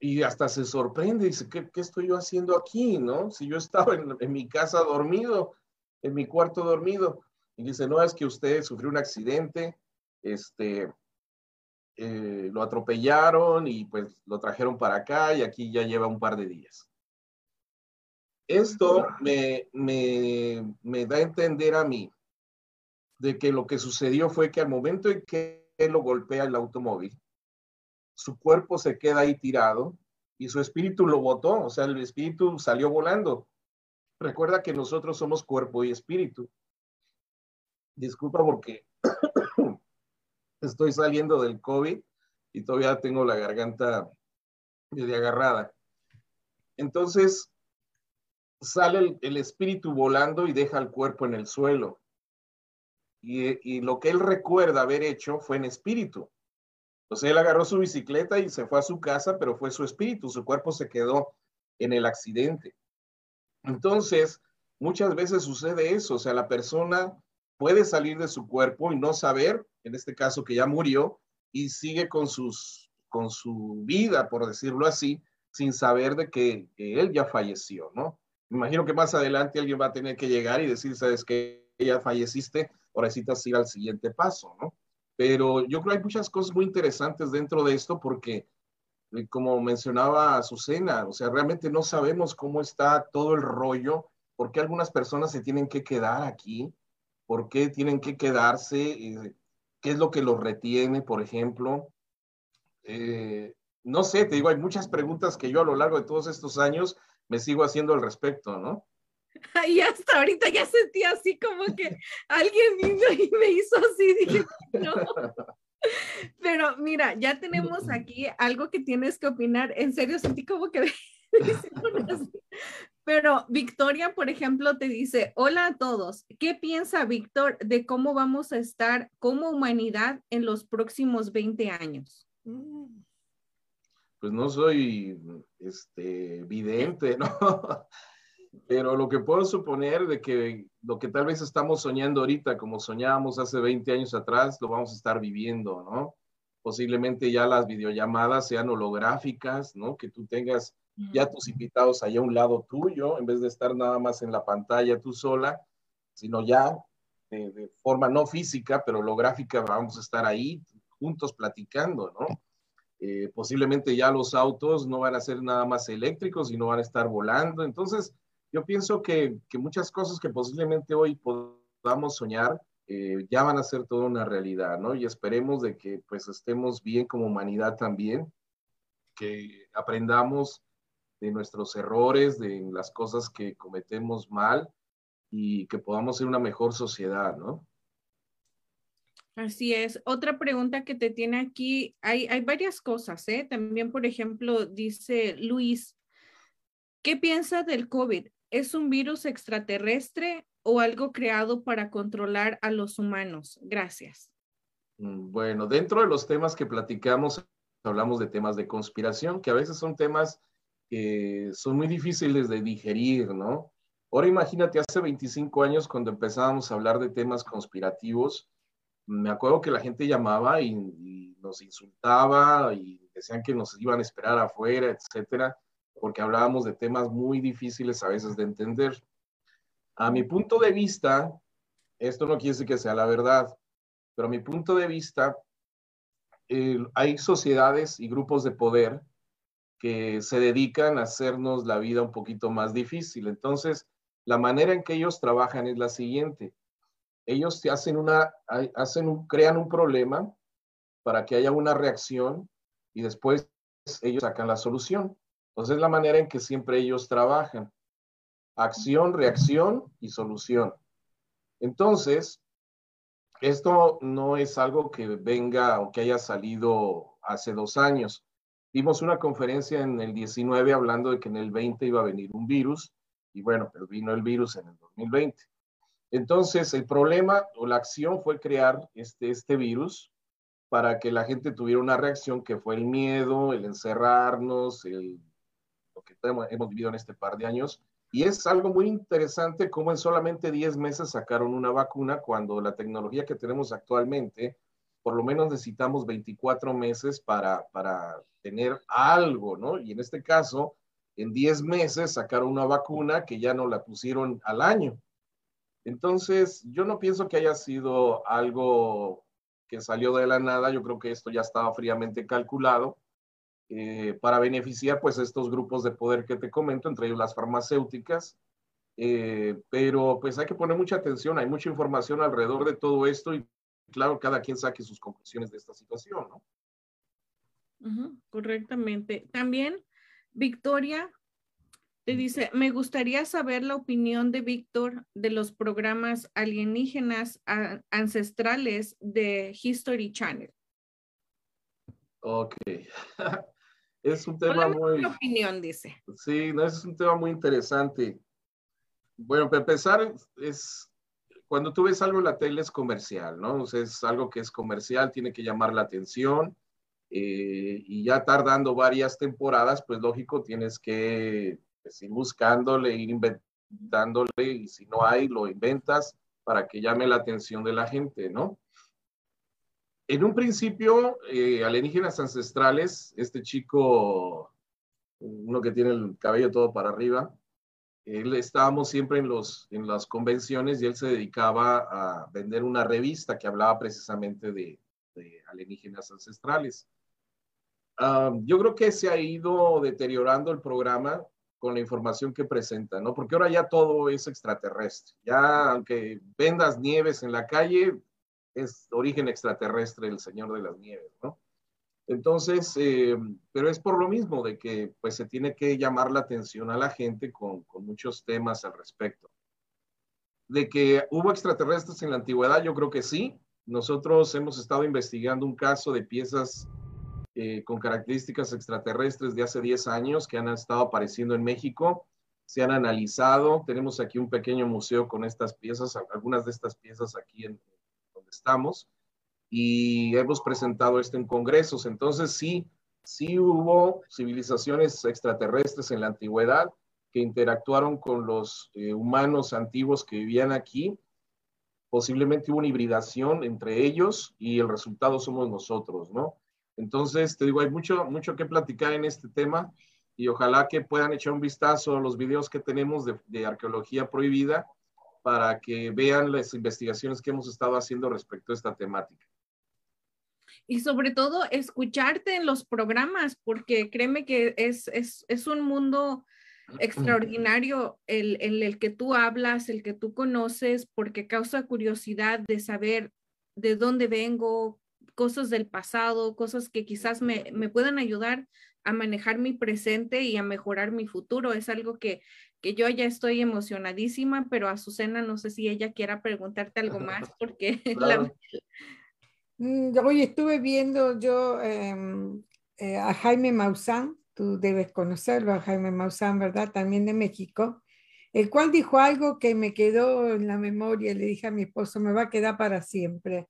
Y hasta se sorprende, dice, ¿qué, qué estoy yo haciendo aquí? ¿No? Si yo estaba en, en, mi casa dormido, en mi cuarto dormido. Y dice, no, es que usted sufrió un accidente, este, eh, lo atropellaron y pues lo trajeron para acá y aquí ya lleva un par de días. Esto me, me, me da a entender a mí de que lo que sucedió fue que al momento en que él lo golpea el automóvil, su cuerpo se queda ahí tirado y su espíritu lo botó, o sea, el espíritu salió volando. Recuerda que nosotros somos cuerpo y espíritu. Disculpa porque estoy saliendo del COVID y todavía tengo la garganta medio agarrada. Entonces, sale el, espíritu volando y deja el cuerpo en el suelo. Y, y, lo que él recuerda haber hecho fue en espíritu. Entonces él agarró su bicicleta y se fue a su casa, pero fue su espíritu, su cuerpo se quedó en el accidente. Entonces, muchas veces sucede eso, o sea, la persona puede salir de su cuerpo y no saber, en este caso que ya murió, y sigue con, sus, con su vida, por decirlo así, sin saber de que, que él ya falleció, ¿no? Imagino que más adelante alguien va a tener que llegar y decir, sabes que ya falleciste, ahora necesitas ir al siguiente paso, ¿no? Pero yo creo que hay muchas cosas muy interesantes dentro de esto porque, eh, como mencionaba Azucena, o sea, realmente no sabemos cómo está todo el rollo, por qué algunas personas se tienen que quedar aquí, por qué tienen que quedarse, eh, qué es lo que los retiene, por ejemplo. Eh, no sé, te digo, hay muchas preguntas que yo a lo largo de todos estos años me sigo haciendo al respecto, ¿no? Y hasta ahorita ya sentí así como que alguien vino y me hizo así, dije, no. Pero mira, ya tenemos aquí algo que tienes que opinar. En serio, sentí como que... Pero Victoria, por ejemplo, te dice, hola a todos, ¿qué piensa Víctor de cómo vamos a estar como humanidad en los próximos 20 años? Pues no soy este, vidente, ¿no? Pero lo que puedo suponer de que lo que tal vez estamos soñando ahorita, como soñábamos hace 20 años atrás, lo vamos a estar viviendo, ¿no? Posiblemente ya las videollamadas sean holográficas, ¿no? Que tú tengas ya tus invitados allá a un lado tuyo, en vez de estar nada más en la pantalla tú sola, sino ya de, de forma no física, pero holográfica, vamos a estar ahí juntos platicando, ¿no? Eh, posiblemente ya los autos no van a ser nada más eléctricos, sino van a estar volando. Entonces, yo pienso que, que muchas cosas que posiblemente hoy podamos soñar eh, ya van a ser toda una realidad, ¿no? Y esperemos de que pues estemos bien como humanidad también, que aprendamos de nuestros errores, de las cosas que cometemos mal y que podamos ser una mejor sociedad, ¿no? Así es. Otra pregunta que te tiene aquí, hay, hay varias cosas, ¿eh? También, por ejemplo, dice Luis, ¿qué piensa del COVID? ¿Es un virus extraterrestre o algo creado para controlar a los humanos? Gracias. Mm, bueno, dentro de los temas que platicamos, hablamos de temas de conspiración, que a veces son temas son muy difíciles de digerir, ¿no? Ahora imagínate, hace 25 años cuando empezábamos a hablar de temas conspirativos, me acuerdo que la gente llamaba y, y, nos insultaba y decían que nos iban a esperar afuera, etcétera, porque hablábamos de temas muy difíciles a veces de entender. A mi punto de vista, esto no quiere decir que sea la verdad, pero a mi punto de vista, eh, hay sociedades y grupos de poder que se dedican a hacernos la vida un poquito más difícil. Entonces, la manera en que ellos trabajan es la siguiente ellos hacen una, hacen crean un problema para que haya una reacción y después ellos sacan la solución. Entonces es la manera en que siempre ellos trabajan. acción, reacción y solución. Entonces, esto no es algo que venga o que haya salido hace dos años. Vimos una conferencia en el 19 hablando de que en el 20 iba a venir un virus y bueno, pero vino el virus en el 2020. Entonces, el problema o la acción fue crear este, este virus para que la gente tuviera una reacción que fue el miedo, el encerrarnos, el, lo que hemos vivido en este par de años. Y es algo muy interesante cómo en solamente 10 meses sacaron una vacuna cuando la tecnología que tenemos actualmente, por lo menos necesitamos 24 meses para, para tener algo, ¿no? Y en este caso, en 10 meses sacaron una vacuna que ya no la pusieron al año. Entonces, yo no pienso que haya sido algo que salió de la nada, yo creo que esto ya estaba fríamente calculado eh, para beneficiar pues estos grupos de poder que te comento, entre ellos las farmacéuticas, eh, pero pues hay que poner mucha atención, hay mucha información alrededor de todo esto claro, cada quien saque sus conclusiones de esta situación, ¿no? correctamente. También, Victoria, te dice, me gustaría saber la opinión de Víctor de los programas alienígenas ancestrales de History Channel. Ok. es un tema muy... opinión, dice. Sí, no, es un tema muy interesante. Bueno, para empezar, es cuando tú ves algo en la tele es comercial, ¿no? O sea, es algo que es comercial, tiene que llamar la atención. Eh, y ya tardando varias temporadas, pues lógico, tienes que pues, ir buscándole, ir inventándole, y si no hay, lo inventas para que llame la atención de la gente, ¿no? En un principio, eh, alienígenas ancestrales, este chico, uno que tiene el cabello todo para arriba, él estábamos siempre en, los, en las convenciones y él se dedicaba a vender una revista que hablaba precisamente de, alienígenas ancestrales. Ah, yo creo que se ha ido deteriorando el programa con la información que presenta, ¿no? Porque ahora ya todo es extraterrestre. Ya, aunque vendas nieves en la calle, es origen extraterrestre el Señor de las Nieves, ¿no? Entonces, eh, pero es por lo mismo de que pues se tiene que llamar la atención a la gente con, muchos temas al respecto. De que hubo extraterrestres en la antigüedad, yo creo que sí. Nosotros hemos estado investigando un caso de piezas eh, con características extraterrestres de hace 10 años que han estado apareciendo en México. Se han analizado. Tenemos aquí un pequeño museo con estas piezas, algunas de estas piezas aquí en donde estamos. Y hemos presentado esto en congresos. Entonces sí, sí hubo civilizaciones extraterrestres en la antigüedad que interactuaron con los eh, humanos antiguos que vivían aquí. Posiblemente hubo una hibridación entre ellos y el resultado somos nosotros, ¿no? Entonces, te digo, hay mucho, mucho que platicar en este tema y ojalá que puedan echar un vistazo a los videos que tenemos de, arqueología prohibida para que vean las investigaciones que hemos estado haciendo respecto a esta temática. Y sobre todo, escucharte en los programas, porque créeme que es, es, un mundo extraordinario el, el, el, que tú hablas, el que tú conoces, porque causa curiosidad de saber de dónde vengo, cosas del pasado, cosas que quizás me, me puedan ayudar a manejar mi presente y a mejorar mi futuro. Es algo que, que yo ya estoy emocionadísima, pero a Susana no sé si ella quiera preguntarte algo más porque... hoy estuve viendo yo em, eh, a Jaime Maussan, tú debes conocerlo, a Jaime Maussan, ¿verdad? También de México, el cual dijo algo que me quedó en la memoria, le dije a mi esposo, me va a quedar para siempre.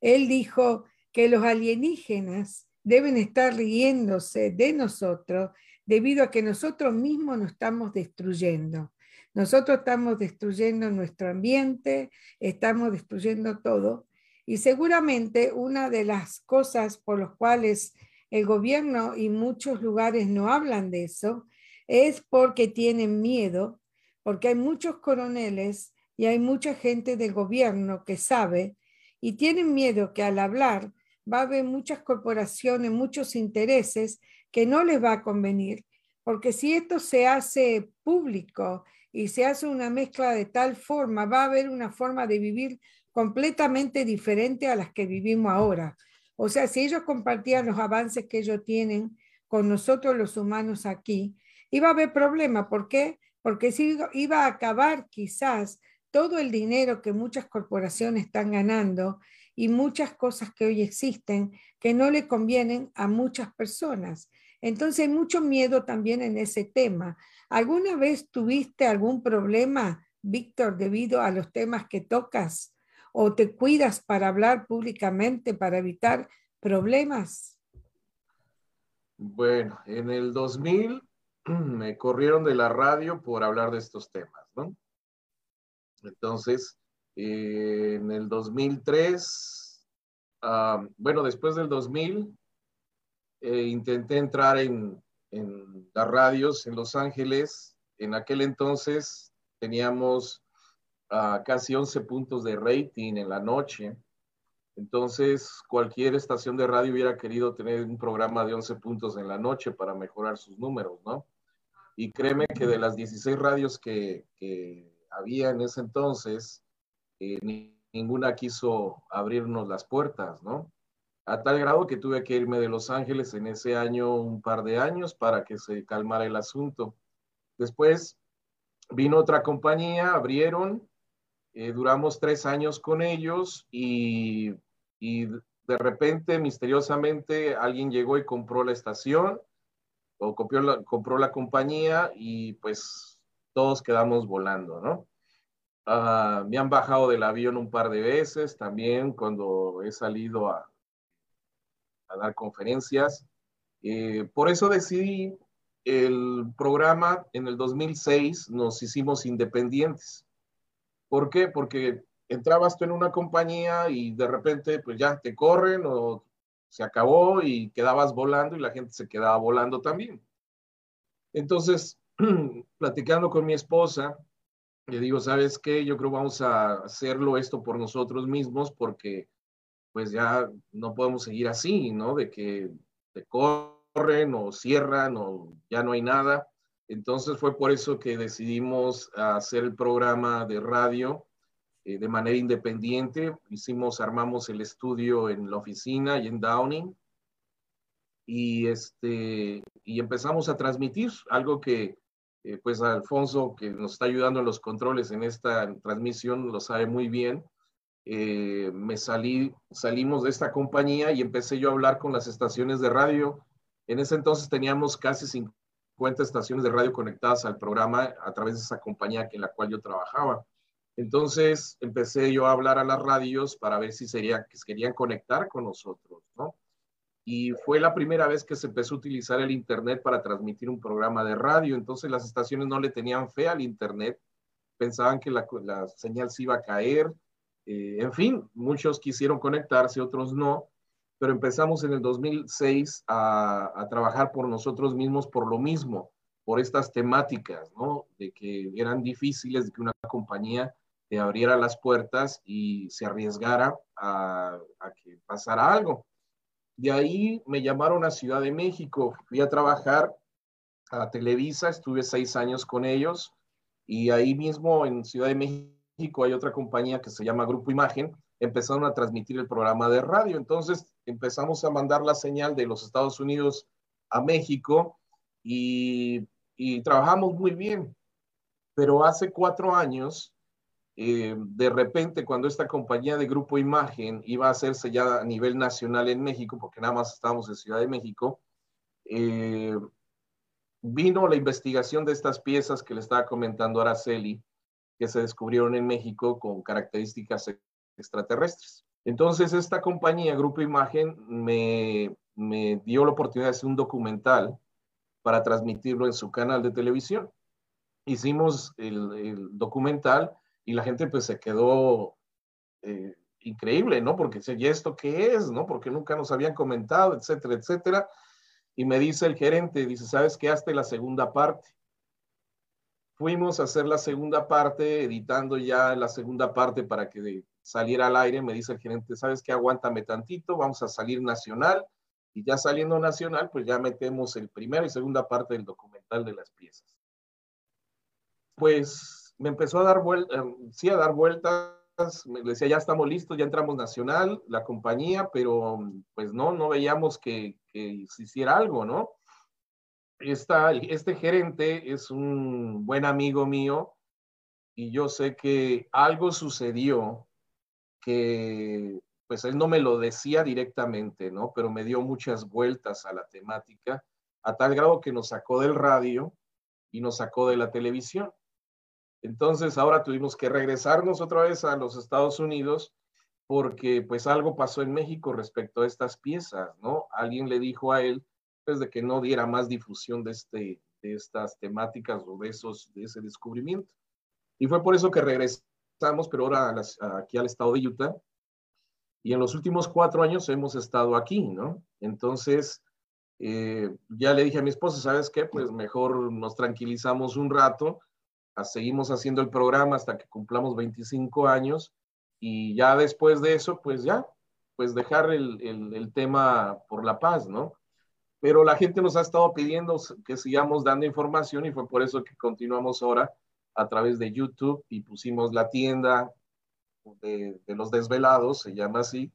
Él dijo, que los alienígenas deben estar riéndose de nosotros debido a que nosotros mismos nos estamos destruyendo. Nosotros estamos destruyendo nuestro ambiente, estamos destruyendo todo. Y seguramente una de las cosas por las cuales el gobierno y muchos lugares no hablan de eso es porque tienen miedo, porque hay muchos coroneles y hay mucha gente del gobierno que sabe y tienen miedo que al hablar va a haber muchas corporaciones, muchos intereses que no les va a convenir, porque si esto se hace público y se hace una mezcla de tal forma, va a haber una forma de vivir completamente diferente a las que vivimos ahora. O sea, si ellos compartían los avances que ellos tienen con nosotros los humanos aquí, iba a haber problema. ¿Por qué? porque si iba a acabar quizás todo el dinero que muchas corporaciones están ganando y muchas cosas que hoy existen que no le convienen a muchas personas. Entonces hay mucho miedo también en ese tema. ¿Alguna vez tuviste algún problema, Víctor, debido a los temas que tocas? ¿O te cuidas para hablar públicamente para evitar problemas? Bueno, en el 2000 me corrieron de la radio por hablar de estos temas, ¿no? Entonces, eh, en el 2003, ah, bueno, después del 2000, eh, intenté entrar en, en las radios en Los Ángeles. En aquel entonces teníamos casi 11 puntos de rating en la noche. Entonces, cualquier estación de radio hubiera querido tener un programa de 11 puntos en la noche para mejorar sus números, ¿no? Y créeme que de las 16 radios que, que había en ese entonces, eh, ninguna quiso abrirnos las puertas, ¿no? A tal grado que tuve que irme de Los Ángeles en ese año un par de años para que se calmara el asunto. Después vino otra compañía, abrieron, eh, duramos tres años con ellos y, de repente, misteriosamente, alguien llegó y compró la estación o compró la, compró la compañía y pues todos quedamos volando, ¿no? Uh, me han bajado del avión un par de veces también cuando he salido a, a dar conferencias. Eh, por eso decidí el programa en el 2006, nos hicimos independientes. ¿Por qué? Porque entrabas tú en una compañía y de repente pues ya te corren o se acabó y quedabas volando y la gente se quedaba volando también. Entonces, platicando con mi esposa, le digo, ¿sabes qué? Yo creo vamos a hacerlo esto por nosotros mismos porque pues ya no podemos seguir así, ¿no? De que te corren o cierran o ya no hay nada. Entonces fue por eso que decidimos hacer el programa de radio eh, de manera independiente. Hicimos, armamos el estudio en la oficina y en Downing. Y, este, y empezamos a transmitir algo que, eh, pues Alfonso, que nos está ayudando en los controles en esta transmisión, lo sabe muy bien. Eh, me salí, salimos de esta compañía y empecé yo a hablar con las estaciones de radio. En ese entonces teníamos casi 50 estaciones de radio conectadas al programa a través de esa compañía en la cual yo trabajaba. Entonces empecé yo a hablar a las radios para ver si sería, que querían conectar con nosotros, ¿no? y fue la primera vez que se empezó a utilizar el Internet para transmitir un programa de radio. Entonces las estaciones no le tenían fe al Internet, pensaban que la, señal se iba a caer. Eh, en fin, muchos quisieron conectarse, otros no, pero empezamos en el 2006 a, a, trabajar por nosotros mismos por lo mismo, por estas temáticas, ¿no? De que eran difíciles, de que una compañía te abriera las puertas y se arriesgara a, a que pasara algo. De ahí me llamaron a Ciudad de México, fui a trabajar a Televisa, estuve seis años con ellos y ahí mismo en Ciudad de México hay otra compañía que se llama Grupo Imagen, empezaron a transmitir el programa de radio, entonces empezamos a mandar la señal de los Estados Unidos a México y, trabajamos muy bien, pero hace cuatro años eh, de repente cuando esta compañía de Grupo Imagen iba a hacerse ya a nivel nacional en México, porque nada más estábamos en Ciudad de México, eh, vino la investigación de estas piezas que le estaba comentando Araceli, que se descubrieron en México con características extraterrestres. Entonces esta compañía, Grupo Imagen, me, dio la oportunidad de hacer un documental para transmitirlo en su canal de televisión. Hicimos el, el documental y la gente pues se quedó eh, increíble, ¿no? Porque dice, ¿y esto qué es? ¿No? Porque nunca nos habían comentado, etcétera, etcétera. Y me dice el gerente, dice, ¿sabes qué? Hazte la segunda parte. Fuimos a hacer la segunda parte, editando ya la segunda parte para que saliera al aire. Me dice el gerente, ¿sabes qué? Aguántame tantito, vamos a salir nacional. Y ya saliendo nacional, pues ya metemos el primero y segunda parte del documental de las piezas. Pues me empezó a dar vueltas, em, sí, a dar vueltas, me decía, ya estamos listos, ya entramos nacional, la compañía, pero pues no, no veíamos que, que se hiciera algo, ¿no? está, este gerente es un buen amigo mío y yo sé que algo sucedió que pues él no me lo decía directamente, ¿no? Pero me dio muchas vueltas a la temática, a tal grado que nos sacó del radio y nos sacó de la televisión. Entonces ahora tuvimos que regresarnos otra vez a los Estados Unidos porque pues algo pasó en México respecto a estas piezas, ¿no? Alguien le dijo a él pues de que no diera más difusión de, este, de estas temáticas o de, esos, de ese descubrimiento. Y fue por eso que regresamos, pero ahora aquí al estado de Utah, y en los últimos cuatro años hemos estado aquí, ¿no? Entonces, eh, ya le dije a mi esposa, ¿sabes qué? Pues mejor nos tranquilizamos un rato, seguimos haciendo el programa hasta que cumplamos 25 años y ya después de eso, pues ya, pues dejar el, el, el tema por la paz, ¿no? Pero la gente nos ha estado pidiendo que sigamos dando información y fue por eso que continuamos ahora a través de YouTube y pusimos la tienda de, los desvelados, se llama así,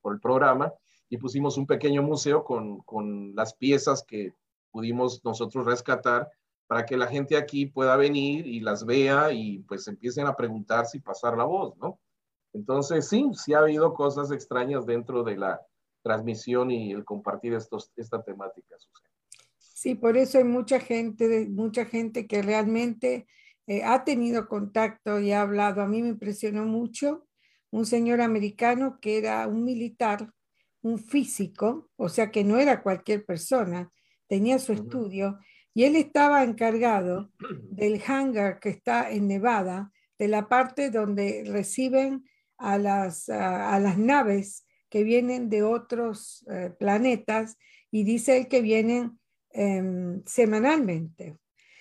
por el programa, y pusimos un pequeño museo con, con las piezas que pudimos nosotros rescatar para que la gente aquí pueda venir y las vea y pues empiecen a preguntarse y pasar la voz, ¿no? Entonces, sí, sí ha habido cosas extrañas dentro de la transmisión y el compartir estos, esta temática, Sí, por eso hay mucha gente, mucha gente que realmente eh, ha tenido contacto y ha hablado. A mí me impresionó mucho un señor americano que era un militar, un físico, o sea que no era cualquier persona, tenía su estudio y él estaba encargado del hangar que está en Nevada, de la parte donde reciben a las, a, las naves que vienen de otros eh, planetas y dice él que vienen em, semanalmente.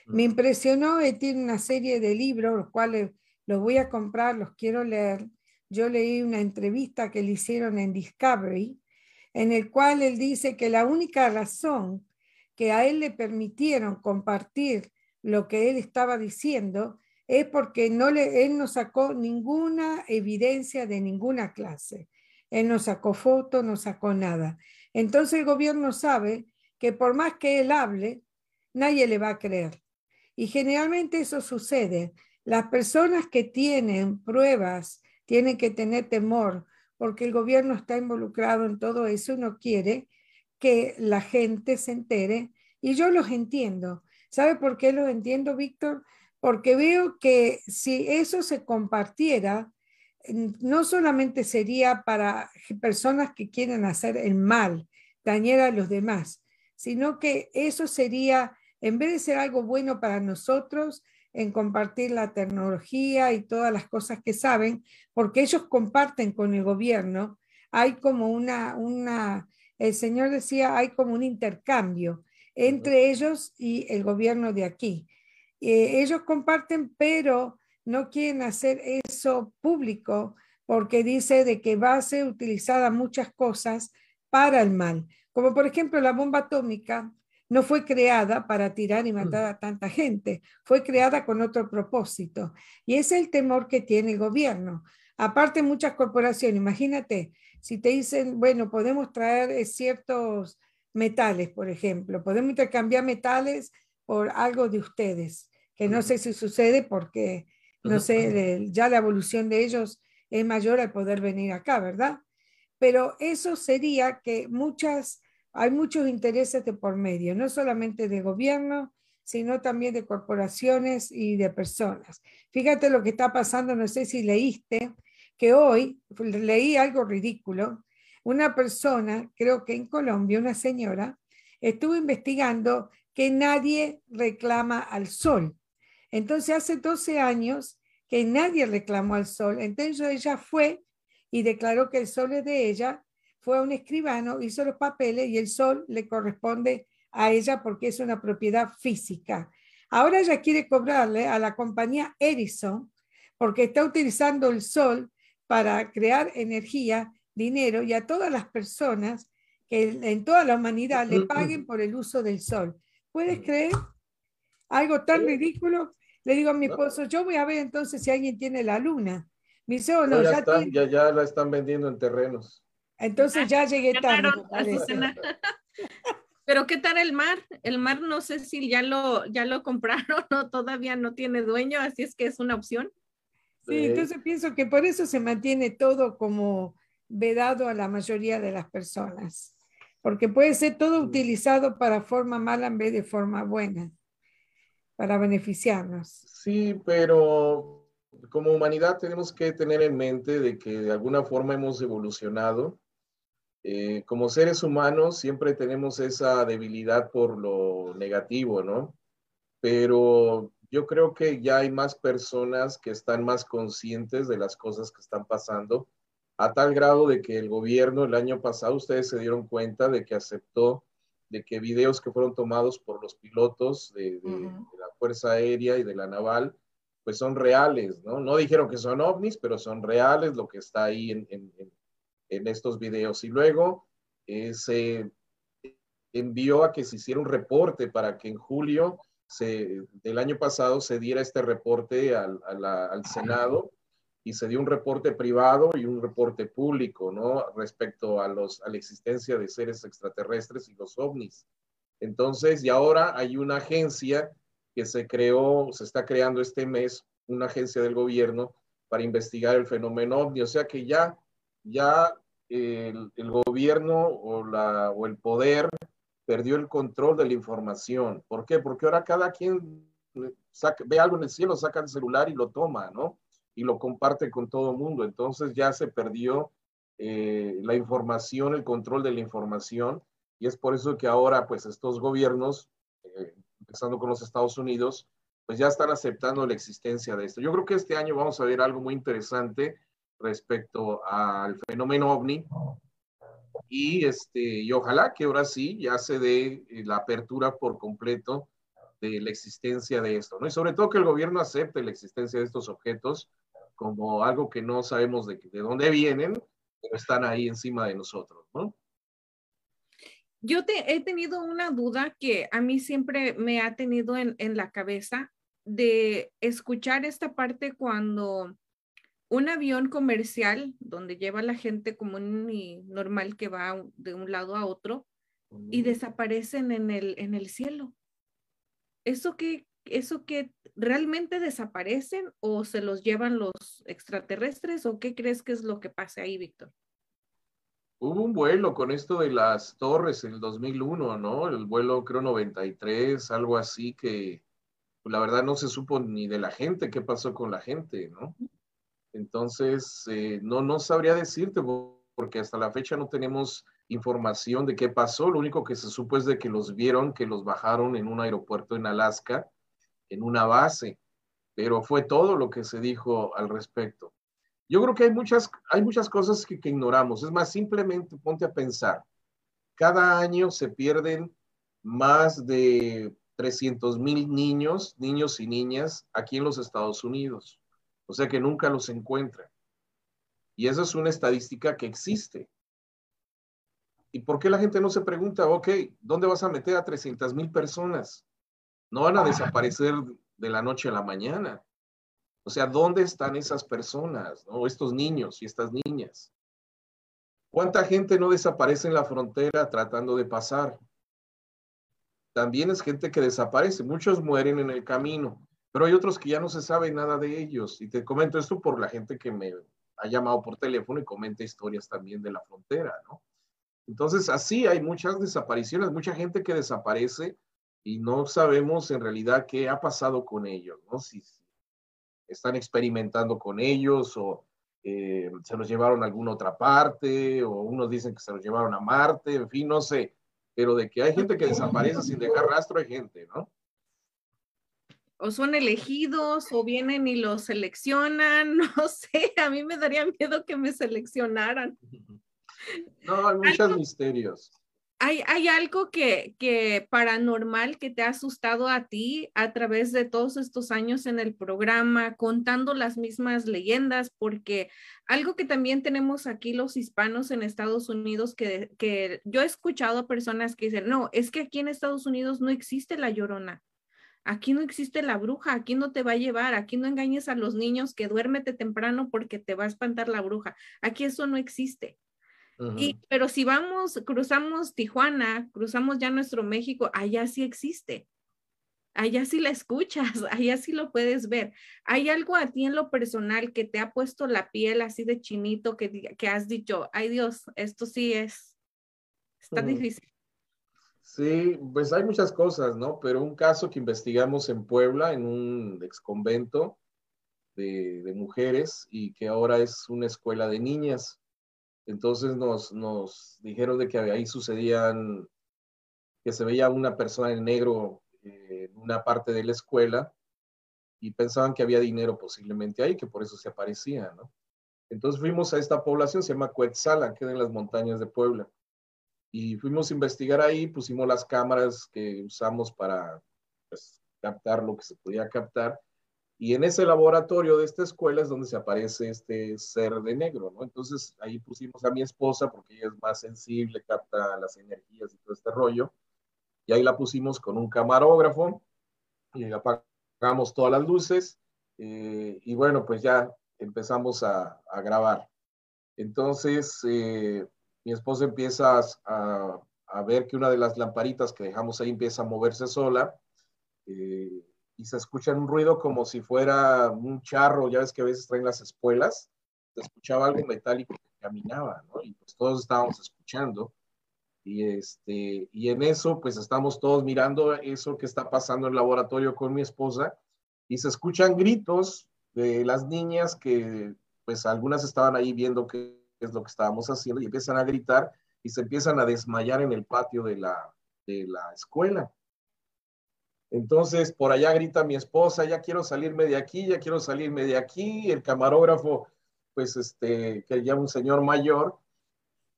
Me impresionó, él tiene una serie de libros, los cuales los voy a comprar, los quiero leer. Yo leí una entrevista que le hicieron en Discovery, en el cual él dice que la única razón que a él le permitieron compartir lo que él estaba diciendo es porque no le, él no sacó ninguna evidencia de ninguna clase. Él no sacó foto, no sacó nada. Entonces el gobierno sabe que por más que él hable, nadie le va a creer. Y generalmente eso sucede. Las personas que tienen pruebas tienen que tener temor porque el gobierno está involucrado en todo eso y no quiere que la gente se entere. Y yo los entiendo. ¿Sabe por qué los entiendo, Víctor? Porque veo que si eso se compartiera, no solamente sería para personas que quieren hacer el mal, dañar a los demás, sino que eso sería en vez de ser algo bueno para nosotros, en compartir la tecnología y todas las cosas que saben, porque ellos comparten con el gobierno, hay como una, una el Señor decía, hay como un intercambio entre ellos y el gobierno de aquí. Eh, ellos comparten, pero no quieren hacer eso público porque dice de que va a ser utilizada muchas cosas para el mal, como por ejemplo la bomba atómica no fue creada para tirar y matar a tanta gente, fue creada con otro propósito. Y ese es el temor que tiene el gobierno. Aparte, muchas corporaciones, imagínate, si te dicen, bueno, podemos traer eh, ciertos metales, por ejemplo, podemos intercambiar metales por algo de ustedes, que no sé si sucede porque, no sé, ya la evolución de ellos es mayor al poder venir acá, ¿verdad? Pero eso sería que muchas hay muchos intereses de por medio, no solamente de gobierno, sino también de corporaciones y de personas. Fíjate lo que está pasando, no sé si leíste, que hoy leí algo ridículo. Una persona, creo que en Colombia, una señora, estuvo investigando que nadie reclama al sol. Entonces, hace 12 años que nadie reclamó al sol. Entonces, ella fue y declaró que el sol es de ella fue un escribano, hizo los papeles y el sol le corresponde a ella porque es una propiedad física. Ahora ella quiere cobrarle a la compañía Edison porque está utilizando el sol para crear energía, dinero y a todas las personas que en toda la humanidad le paguen por el uso del sol. ¿Puedes creer algo tan ridículo? Le digo a mi esposo, yo voy a ver entonces si alguien tiene la luna. Me dice, oh, no, ya, ya, ya la están vendiendo en terrenos. Entonces ya llegué tarde. Pero ¿qué tal el mar? El mar no sé si ya lo, ya lo compraron o todavía no tiene dueño, así es que es una opción. Sí, entonces pienso que por eso se mantiene todo como vedado a la mayoría de las personas, porque puede ser todo utilizado para forma mala en vez de forma buena, para beneficiarnos. Sí, pero como humanidad tenemos que tener en mente de que de alguna forma hemos evolucionado eh, como seres humanos siempre tenemos esa debilidad por lo negativo, ¿no? Pero yo creo que ya hay más personas que están más conscientes de las cosas que están pasando, a tal grado de que el gobierno el año pasado, ustedes se dieron cuenta de que aceptó de que videos que fueron tomados por los pilotos de, la Fuerza Aérea y de la Naval, pues son reales, ¿no? No dijeron que son ovnis, pero son reales lo que está ahí en, en estos videos. Y luego eh, se envió a que se hiciera un reporte para que en julio se, del año pasado se diera este reporte al, al, Senado y se dio un reporte privado y un reporte público, ¿no? Respecto a, los, a la existencia de seres extraterrestres y los ovnis. Entonces, y ahora hay una agencia que se creó, se está creando este mes, una agencia del gobierno para investigar el fenómeno ovni. O sea que ya ya el, gobierno o, la, o el poder perdió el control de la información. ¿Por qué? Porque ahora cada quien ve algo en el cielo, saca el celular y lo toma, ¿no? Y lo comparte con todo el mundo. Entonces ya se perdió eh, la información, el control de la información. Y es por eso que ahora, pues, estos gobiernos, eh, empezando con los Estados Unidos, pues ya están aceptando la existencia de esto. Yo creo que este año vamos a ver algo muy interesante respecto al fenómeno ovni. Y, este, y ojalá que ahora sí ya se dé eh, la apertura por completo de la existencia de esto, ¿no? Y sobre todo que el gobierno acepte la existencia de estos objetos como algo que no sabemos de, de dónde vienen, pero están ahí encima de nosotros, ¿no? Yo te, he tenido una duda que a mí siempre me ha tenido en, en la cabeza de escuchar esta parte cuando un avión comercial donde lleva la gente común y normal que va de un lado a otro y desaparecen en el, en el cielo. ¿Eso que, ¿Eso que realmente desaparecen o se los llevan los extraterrestres o qué crees que es lo que pasa ahí, Víctor? Hubo un vuelo con esto de las torres en el 2001, ¿no? El vuelo creo 93, algo así que la verdad no se supo ni de la gente, qué pasó con la gente, ¿no? Entonces, eh, no, no sabría decirte porque hasta la fecha no tenemos información de qué pasó. Lo único que se supo es de que los vieron, que los bajaron en un aeropuerto en Alaska, en una base, pero fue todo lo que se dijo al respecto. Yo creo que hay muchas, hay muchas cosas que, que ignoramos. Es más, simplemente ponte a pensar. Cada año se pierden más de 300 mil niños, niños y niñas aquí en los Estados Unidos. O sea que nunca los encuentran. Y esa es una estadística que existe. ¿Y por qué la gente no se pregunta, ok, ¿dónde vas a meter a 300 mil personas? No van a desaparecer de la noche a la mañana. O sea, ¿dónde están esas personas, ¿no? estos niños y estas niñas? ¿Cuánta gente no desaparece en la frontera tratando de pasar? También es gente que desaparece. Muchos mueren en el camino pero hay otros que ya no se sabe nada de ellos. Y te comento esto por la gente que me ha llamado por teléfono y comenta historias también de la frontera, ¿no? Entonces, así hay muchas desapariciones, mucha gente que desaparece y no sabemos en realidad qué ha pasado con ellos, ¿no? Si, están experimentando con ellos o eh, se los llevaron a alguna otra parte o unos dicen que se los llevaron a Marte, en fin, no sé. Pero de que hay gente que desaparece sin dejar rastro, hay gente, ¿no? O son elegidos o vienen y los seleccionan, no sé, a mí me daría miedo que me seleccionaran. No, hay muchos misterios. Hay, hay algo que, que paranormal que te ha asustado a ti a través de todos estos años en el programa, contando las mismas leyendas, porque algo que también tenemos aquí los hispanos en Estados Unidos, que, que yo he escuchado a personas que dicen, no, es que aquí en Estados Unidos no existe la llorona Aquí no existe la bruja, aquí no te va a llevar, aquí no engañes a los niños que duérmete temprano porque te va a espantar la bruja. Aquí eso no existe. Y, pero si vamos, cruzamos Tijuana, cruzamos ya nuestro México, allá sí existe. Allá sí la escuchas, allá sí lo puedes ver. ¿Hay algo a ti en lo personal que te ha puesto la piel así de chinito que, que has dicho, ay Dios, esto sí es, está difícil? Sí, pues hay muchas cosas, ¿no? Pero un caso que investigamos en Puebla, en un ex convento de, de mujeres y que ahora es una escuela de niñas. Entonces nos, nos dijeron de que ahí sucedían, que se veía una persona en negro eh, en una parte de la escuela y pensaban que había dinero posiblemente ahí, que por eso se aparecía, ¿no? Entonces fuimos a esta población, se llama Cuetzala, queda en las montañas de Puebla. Y fuimos a investigar ahí, pusimos las cámaras que usamos para pues, captar lo que se podía captar y en ese laboratorio de esta escuela es donde se aparece este ser de negro, ¿no? Entonces ahí pusimos a mi esposa porque ella es más sensible, capta las energías y todo este rollo. Y ahí la pusimos con un camarógrafo y apagamos todas las luces. Eh, y bueno, pues ya empezamos a, a grabar. Entonces eh, mi esposa empieza a, a, ver que una de las lamparitas que dejamos ahí empieza a moverse sola. Eh, y se escucha un ruido como si fuera un charro, ya ves que a veces traen las espuelas, se escuchaba algo metálico que caminaba, ¿no? Y pues todos estábamos escuchando. Y, este, y en eso, pues estamos todos mirando eso que está pasando en el laboratorio con mi esposa y se escuchan gritos de las niñas que, pues algunas estaban ahí viendo qué es lo que estábamos haciendo y empiezan a gritar y se empiezan a desmayar en el patio de la, de la escuela. Entonces, por allá grita mi esposa, ya quiero salirme de aquí, ya quiero salirme de aquí. El camarógrafo, pues, este, que ya un señor mayor,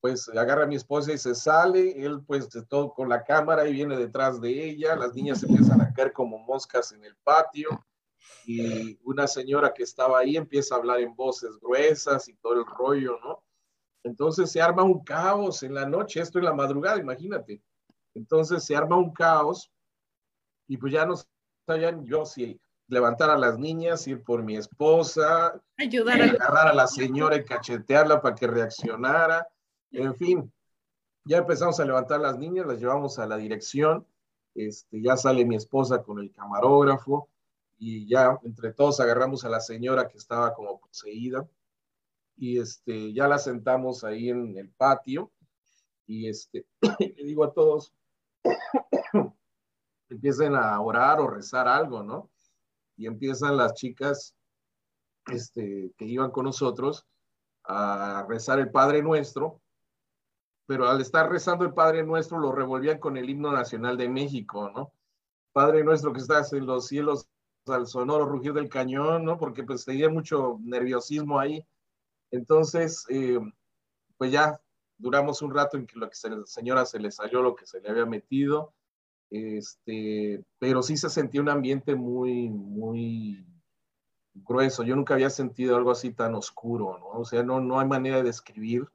pues agarra a mi esposa y se sale. Él, pues, todo con la cámara y viene detrás de ella. Las niñas empiezan a caer como moscas en el patio. Y una señora que estaba ahí empieza a hablar en voces gruesas y todo el rollo, ¿no? Entonces se arma un caos en la noche, esto en la madrugada, imagínate. Entonces se arma un caos y pues ya no sabían yo si levantar a las niñas, ir por mi esposa, ayudar a agarrar a la señora y cachetearla para que reaccionara, en fin, ya empezamos a levantar a las niñas, las llevamos a la dirección, este, ya sale mi esposa con el camarógrafo y ya entre todos agarramos a la señora que estaba como poseída y este, ya la sentamos ahí en el patio y este, le digo a todos, empiecen a orar o rezar algo, ¿no? Y empiezan las chicas este, que iban con nosotros a rezar el Padre Nuestro, pero al estar rezando el Padre Nuestro lo revolvían con el himno nacional de México, ¿no? Padre Nuestro que estás en los cielos al sonoro rugir del cañón, ¿no? Porque pues tenía mucho nerviosismo ahí. Entonces, eh, pues ya duramos un rato en que la señora se le salió lo que se le había metido este, pero sí se sentía un ambiente muy, muy grueso. Yo nunca había sentido algo así tan oscuro, ¿no? O sea, no, no hay manera de describir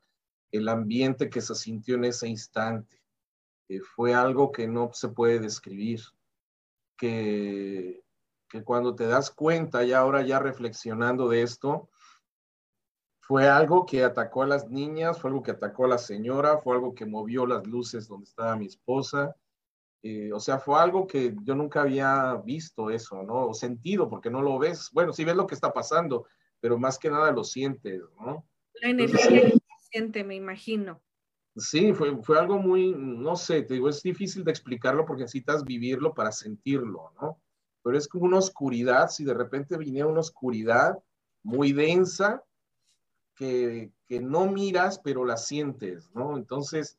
el ambiente que se sintió en ese instante. Eh, fue algo que no se puede describir, que, que cuando te das cuenta, y ahora ya reflexionando de esto, fue algo que atacó a las niñas, fue algo que atacó a la señora, fue algo que movió las luces donde estaba mi esposa, eh, o sea, fue algo que yo nunca había visto eso, ¿no? O sentido, porque no lo ves. Bueno, sí ves lo que está pasando, pero más que nada lo sientes, ¿no? La energía que se siente, me imagino. Sí, fue, fue algo muy, no sé, te digo, es difícil de explicarlo porque necesitas vivirlo para sentirlo, ¿no? Pero es como una oscuridad, si de repente viniera una oscuridad muy densa que, no miras, pero la sientes, ¿no? Entonces,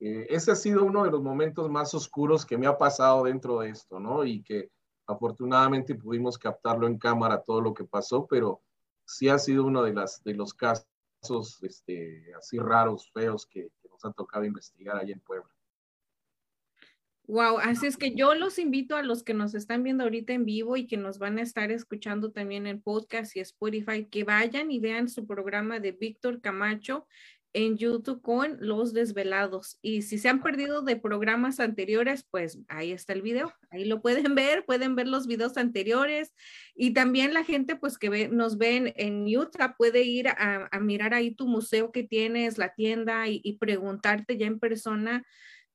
eh, ese ha sido uno de los momentos más oscuros que me ha pasado dentro de esto, ¿no? Y que afortunadamente pudimos captarlo en cámara todo lo que pasó, pero sí ha sido uno de, las, de los casos este, así raros, feos que, nos ha tocado investigar allá en Puebla. Wow, así es que yo los invito a los que nos están viendo ahorita en vivo y que nos van a estar escuchando también en podcast y Spotify, que vayan y vean su programa de Víctor Camacho en YouTube con Los Desvelados. Y si se han perdido de programas anteriores, pues ahí está el video. Ahí lo pueden ver, pueden ver los videos anteriores. Y también la gente pues que nos ven en YouTube puede ir a, mirar ahí tu museo que tienes, la tienda y preguntarte ya en persona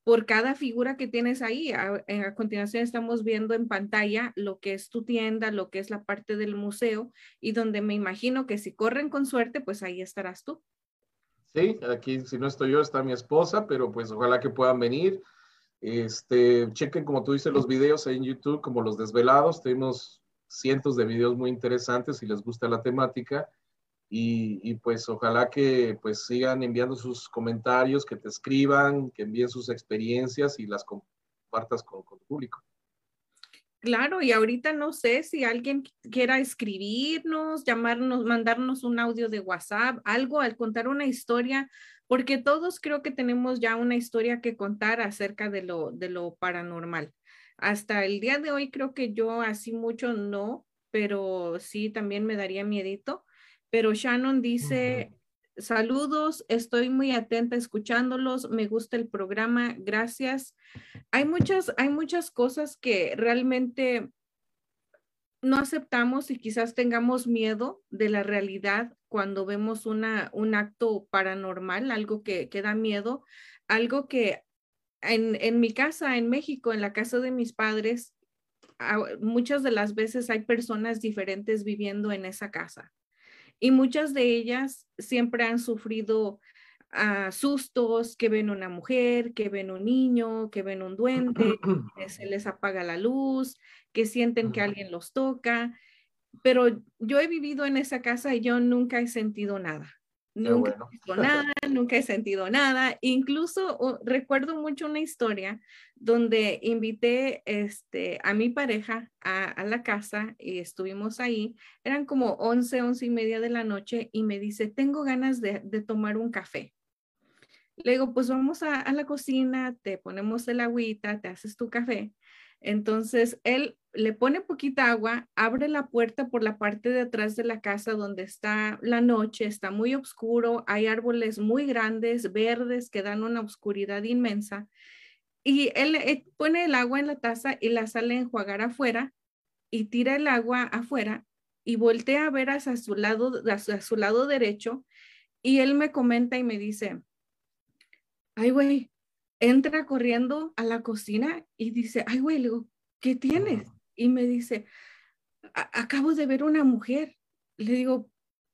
por cada figura que tienes ahí. A, a, continuación estamos viendo en pantalla lo que es tu tienda, lo que es la parte del museo y donde me imagino que si corren con suerte, pues ahí estarás tú. Sí, aquí si no estoy yo está mi esposa, pero pues ojalá que puedan venir. Este, chequen como tú dices los videos ahí en YouTube como los desvelados. Tenemos cientos de videos muy interesantes si les gusta la temática. Y, pues ojalá que pues sigan enviando sus comentarios, que te escriban, que envíen sus experiencias y las compartas con, tu público. Claro, y ahorita no sé si alguien quiera escribirnos, llamarnos, mandarnos un audio de WhatsApp, algo al contar una historia, porque todos creo que tenemos ya una historia que contar acerca de lo, de lo paranormal. Hasta el día de hoy creo que yo así mucho no, pero sí también me daría miedito pero Shannon dice, saludos, estoy muy atenta escuchándolos, me gusta el programa, gracias. Hay muchas, hay muchas cosas que realmente no aceptamos y quizás tengamos miedo de la realidad cuando vemos una, un acto paranormal, algo que, que da miedo, algo que en, en mi casa, en México, en la casa de mis padres, muchas de las veces hay personas diferentes viviendo en esa casa y muchas de ellas siempre han sufrido uh, sustos, que ven una mujer, que ven un niño, que ven un duende, que se les apaga la luz, que sienten que alguien los toca. Pero yo he vivido en esa casa y yo nunca he sentido nada. Nunca he visto nada, nunca he sentido nada. Incluso recuerdo mucho una historia donde invité este, a mi pareja a, la casa y estuvimos ahí. Eran como 11, 11 y media de la noche y me dice, tengo ganas de, tomar un café. Le digo, pues vamos a, a, la cocina, te ponemos el agüita, te haces tu café. Entonces él le pone poquita agua, abre la puerta por la parte de atrás de la casa donde está la noche, está muy oscuro, hay árboles muy grandes, verdes, que dan una oscuridad inmensa. Y él, pone el agua en la taza y la sale a enjuagar afuera y tira el agua afuera y voltea a ver hacia su lado, hacia su lado derecho y él me comenta y me dice, ay güey, entra corriendo a la cocina y dice, ay güey, ¿qué tienes? Y me dice, acabo de ver una mujer. Le digo,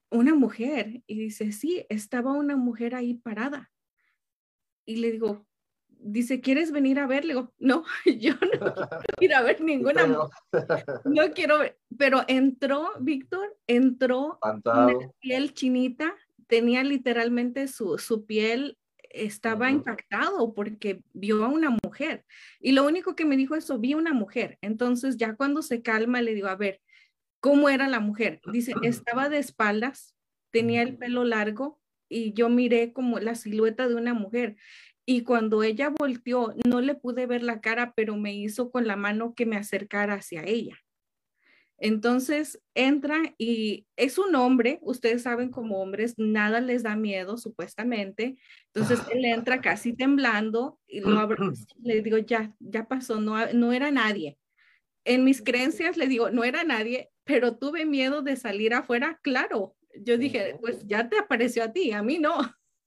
una mujer. Y dice, sí, estaba una mujer ahí parada. Y le digo, dice, ¿quieres venir a ver? Le digo, no, yo no quiero ir a ver ninguna mujer. No quiero ver. Pero entró, Víctor, entró con piel chinita, tenía literalmente su, su piel estaba impactado porque vio a una mujer. Y lo único que me dijo eso, vi una mujer. Entonces ya cuando se calma le digo, a ver, ¿cómo era la mujer? Dice, estaba de espaldas, tenía el pelo largo y yo miré como la silueta de una mujer. Y cuando ella volteó, no le pude ver la cara, pero me hizo con la mano que me acercara hacia ella. Entonces entra y es un hombre, ustedes saben como hombres, nada les da miedo supuestamente. Entonces él entra casi temblando y lo le digo, ya, ya pasó, no, no era nadie. En mis creencias le digo, no era nadie, pero tuve miedo de salir afuera, claro. Yo dije, pues ya te apareció a ti, a mí no.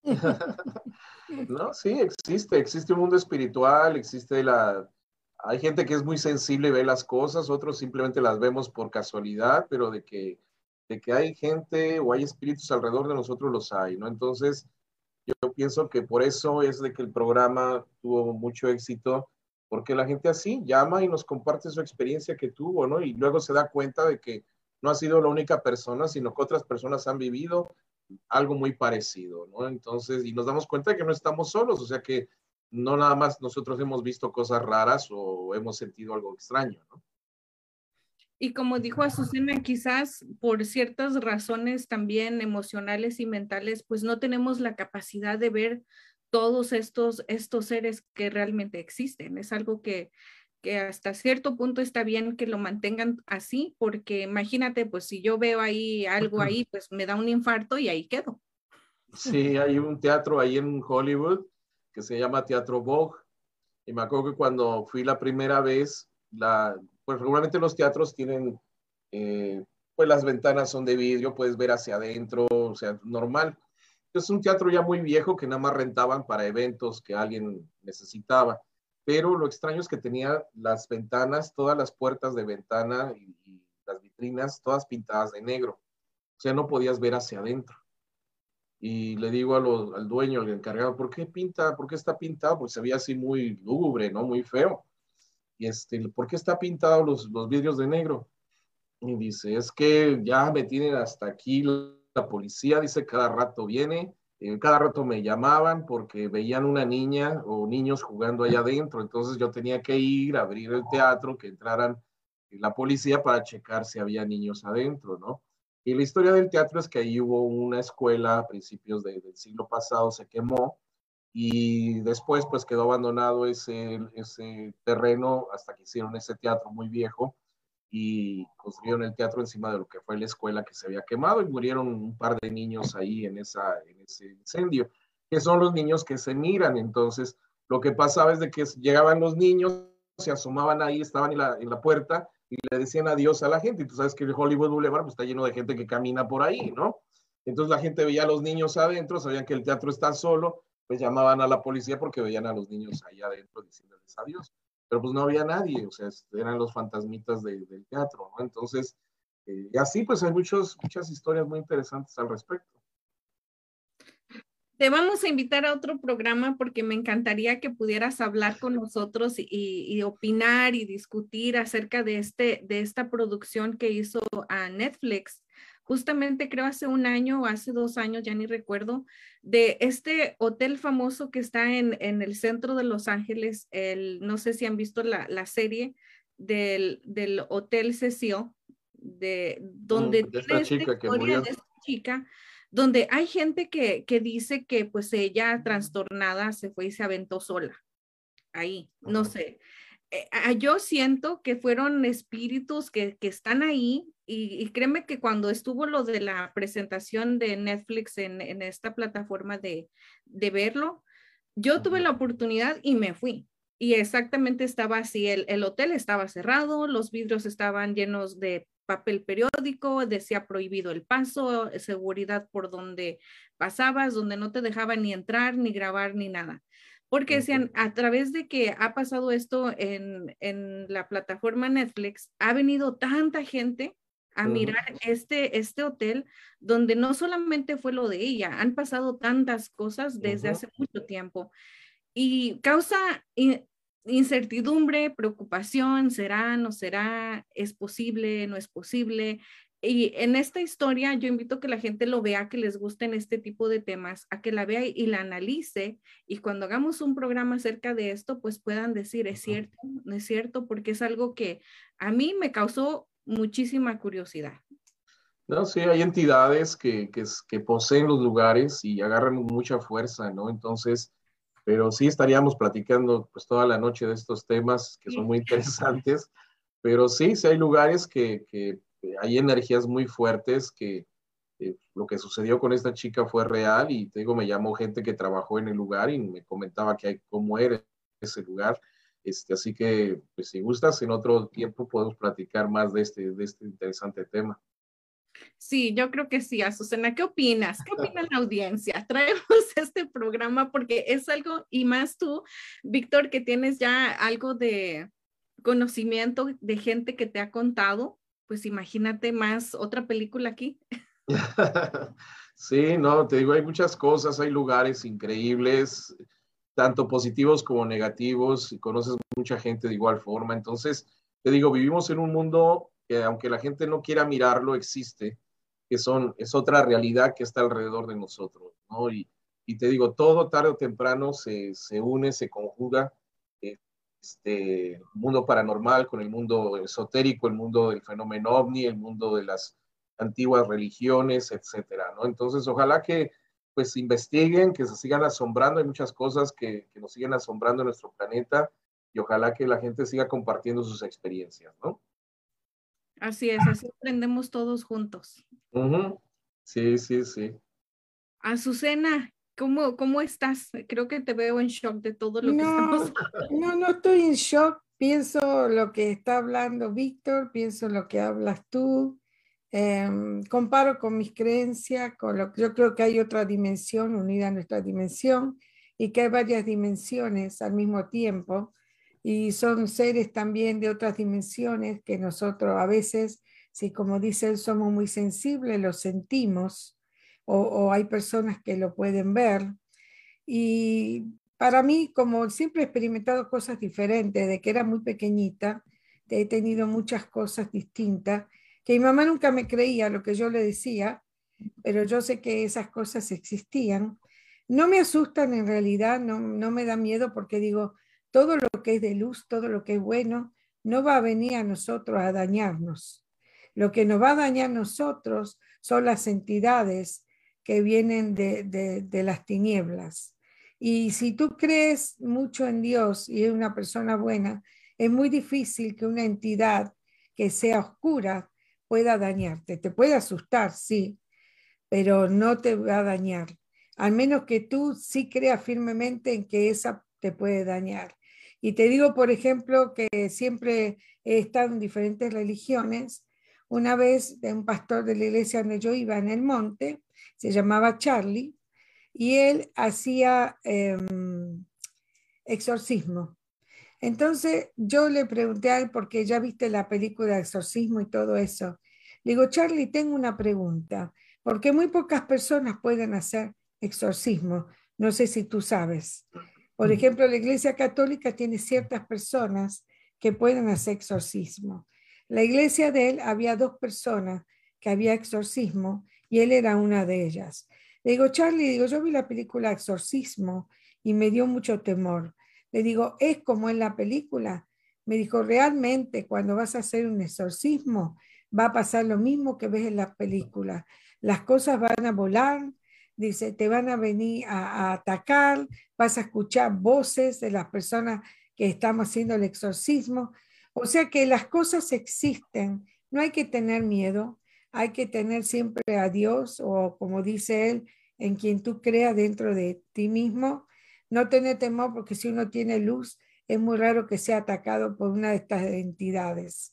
No, sí, existe, existe un mundo espiritual, existe la, hay gente que es muy sensible y ve las cosas, otros simplemente las vemos por casualidad, pero de que, de que hay gente o hay espíritus alrededor de nosotros los hay, ¿no? Entonces, yo pienso que por eso es de que el programa tuvo mucho éxito, porque la gente así llama y nos comparte su experiencia que tuvo, ¿no? Y luego se da cuenta de que no ha sido la única persona, sino que otras personas han vivido algo muy parecido, ¿no? Entonces, y nos damos cuenta de que no estamos solos, o sea que no nada más nosotros hemos visto cosas raras o hemos sentido algo extraño, ¿no? Y como dijo Azucena, quizás por ciertas razones también emocionales y mentales, pues no tenemos la capacidad de ver todos estos, estos seres que realmente existen. Es algo que, que hasta cierto punto está bien que lo mantengan así, porque imagínate, pues si yo veo ahí algo ahí, pues me da un infarto y ahí quedo. Sí, hay un teatro ahí en Hollywood se llama Teatro Vogue. Y me acuerdo que cuando fui la primera vez, la, pues regularmente los teatros tienen, eh, pues las ventanas son de vidrio, puedes ver hacia adentro, o sea, normal. Es un teatro ya muy viejo que nada más rentaban para eventos que alguien necesitaba. Pero lo extraño es que tenía las ventanas, todas las puertas de ventana y, y las vitrinas, todas pintadas de negro. O sea, no podías ver hacia adentro y le digo a al dueño, al encargado, ¿por qué pinta? ¿Por qué está pintado? Porque se veía así muy lúgubre, ¿no? Muy feo. Y este, ¿por qué está pintado los, los vidrios de negro? Y dice, es que ya me tienen hasta aquí la policía, dice, cada rato viene, eh, cada rato me llamaban porque veían una niña o niños jugando allá adentro, entonces yo tenía que ir a abrir el teatro, que entraran la policía para checar si había niños adentro, ¿no? Y la historia del teatro es que ahí hubo una escuela a principios del siglo pasado, se quemó y después pues quedó abandonado ese, ese terreno hasta que hicieron ese teatro muy viejo y construyeron el teatro encima de lo que fue la escuela que se había quemado y murieron un par de niños ahí en, esa, en ese incendio, que son los niños que se miran. Entonces, lo que pasaba es de que llegaban los niños, se asomaban ahí, estaban en la, en la puerta y le decían adiós a la gente. Y tú sabes que el Hollywood Boulevard pues, está lleno de gente que camina por ahí, ¿no? Entonces la gente veía a los niños adentro, sabían que el teatro está solo, pues llamaban a la policía porque veían a los niños ahí adentro diciéndoles adiós. Pero pues no había nadie, o sea, eran los fantasmitas del teatro, ¿no? Entonces, eh, y así pues hay muchos, muchas historias muy interesantes al respecto. Te vamos a invitar a otro programa porque me encantaría que pudieras hablar con nosotros y, y, opinar y discutir acerca de, este, de esta producción que hizo a Netflix. Justamente creo hace un año o hace dos años, ya ni recuerdo, de este hotel famoso que está en, en el centro de Los Ángeles. El, no sé si han visto la, la serie del, del Hotel Cecil, de donde mm, de esta chica que murió. de esta chica donde hay gente que, que dice que pues ella trastornada se fue y se aventó sola. Ahí, no sé. Eh, yo siento que fueron espíritus que, que están ahí y, y, créeme que cuando estuvo lo de la presentación de Netflix en, en esta plataforma de, de verlo, yo tuve la oportunidad y me fui. Y exactamente estaba así, el, el, hotel estaba cerrado, los vidrios estaban llenos de papel periódico, decía prohibido el paso, seguridad por donde pasabas, donde no te dejaban ni entrar, ni grabar, ni nada. Porque decían, a través de que ha pasado esto en, en la plataforma Netflix, ha venido tanta gente a mirar este, este hotel, donde no solamente fue lo de ella, han pasado tantas cosas desde uh -huh. hace mucho tiempo y causa incertidumbre, preocupación, será, no será, es posible, no es posible. Y en esta historia yo invito a que la gente lo vea, que les gusten este tipo de temas, a que la vea y la analice y cuando hagamos un programa acerca de esto, pues puedan decir, es cierto, no es cierto, porque es algo que a mí me causó muchísima curiosidad. No, sí, hay entidades que, que, que poseen los lugares y agarran mucha fuerza, ¿no? Entonces, pero sí estaríamos platicando pues toda la noche de estos temas que son muy interesantes, pero sí, sí hay lugares que, que hay energías muy fuertes que eh, lo que sucedió con esta chica fue real y te digo, me llamó gente que trabajó en el lugar y me comentaba que hay, cómo era ese lugar. Este, así que, pues si gustas, en otro tiempo podemos platicar más de este, de este interesante tema. Sí, yo creo que sí, Azucena. ¿Qué opinas? ¿Qué opina la audiencia? Traemos este programa porque es algo, y más tú, Víctor, que tienes ya algo de conocimiento de gente que te ha contado, pues imagínate más otra película aquí. Sí, no, te digo, hay muchas cosas, hay lugares increíbles, tanto positivos como negativos, y conoces mucha gente de igual forma. Entonces, te digo, vivimos en un mundo que aunque la gente no quiera mirarlo, existe, que son, es otra realidad que está alrededor de nosotros, ¿no? Y, te digo, todo tarde o temprano se, se une, se conjuga, este el mundo paranormal con el mundo esotérico, el mundo del fenómeno ovni, el mundo de las antiguas religiones, etcétera, ¿no? Entonces, ojalá que pues investiguen, que se sigan asombrando, hay muchas cosas que, que nos siguen asombrando en nuestro planeta y ojalá que la gente siga compartiendo sus experiencias, ¿no? Así es, así aprendemos todos juntos. Uh -huh. Sí, sí, sí. Azucena, ¿cómo, ¿cómo estás? Creo que te veo en shock de todo lo que estamos No, no estoy en shock. Pienso lo que está hablando Víctor, pienso lo que hablas tú, em, comparo con mis creencias, con lo que yo creo que hay otra dimensión unida a nuestra dimensión y que hay varias dimensiones al mismo tiempo y son seres también de otras dimensiones que nosotros a veces, si como dice él, somos muy sensibles, lo sentimos o, hay personas que lo pueden ver. Y para mí, como siempre he experimentado cosas diferentes, de que era muy pequeñita, he tenido muchas cosas distintas, que mi mamá nunca me creía lo que yo le decía, pero yo sé que esas cosas existían no me asustan en realidad, no, no me da miedo porque digo, todo lo que es de luz, todo lo que es bueno, no va a venir a nosotros a dañarnos. Lo que nos va a dañar a nosotros son las entidades que vienen de, de, las tinieblas. Y si tú crees mucho en Dios y es una persona buena, es muy difícil que una entidad que sea oscura pueda dañarte. Te puede asustar, sí, pero no te va a dañar al menos que tú sí creas firmemente en que esa te puede dañar. Y te digo, por ejemplo, que siempre he estado en diferentes religiones. Una vez de un pastor de la iglesia donde yo iba en el monte, se llamaba Charlie, y él hacía em, exorcismo. Entonces yo le pregunté a él, porque ya viste la película de exorcismo y todo eso. Le digo, Charlie, tengo una pregunta, porque muy pocas personas pueden hacer exorcismo. No sé si tú sabes. Por ejemplo, la Iglesia Católica tiene ciertas personas que pueden hacer exorcismo. La iglesia de él había dos personas que había exorcismo y él era una de ellas. Le digo, Charlie, digo, yo vi la película Exorcismo y me dio mucho temor. Le digo, ¿es como en la película? Me dijo, realmente cuando vas a hacer un exorcismo va a pasar lo mismo que ves en la película. Las cosas van a volar, dice, te van a venir a, atacar, vas a escuchar voces de las personas que estamos haciendo el exorcismo. O sea que las cosas existen, no hay que tener miedo, hay que tener siempre a Dios o como dice él, en quien tú creas dentro de ti mismo. No tener temor porque si uno tiene luz, es muy raro que sea atacado por una de estas entidades.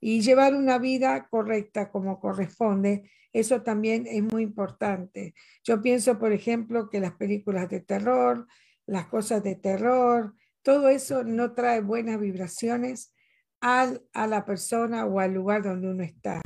Y llevar una vida correcta como corresponde eso también es muy importante. Yo pienso, por ejemplo, que las películas de terror, las cosas de terror, todo eso no trae buenas vibraciones al, a la persona o al lugar donde uno está.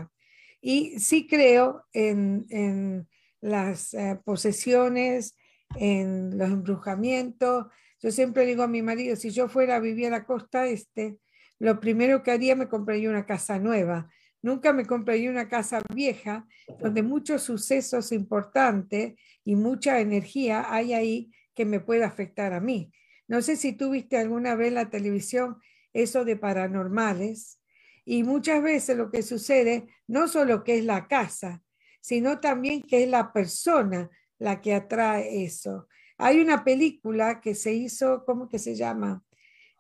Y sí creo en, en las eh, posesiones, en los embrujamientos. Yo siempre digo a mi marido, si yo fuera a vivir a la costa este, lo primero que haría me compraría una casa nueva, Nunca me compré una casa vieja donde muchos sucesos importantes y mucha energía hay ahí que me puede afectar a mí. No sé si tú viste alguna vez en la televisión eso de paranormales y muchas veces lo que sucede no solo que es la casa, sino también que es la persona la que atrae eso. Hay una película que se hizo, ¿cómo que se llama?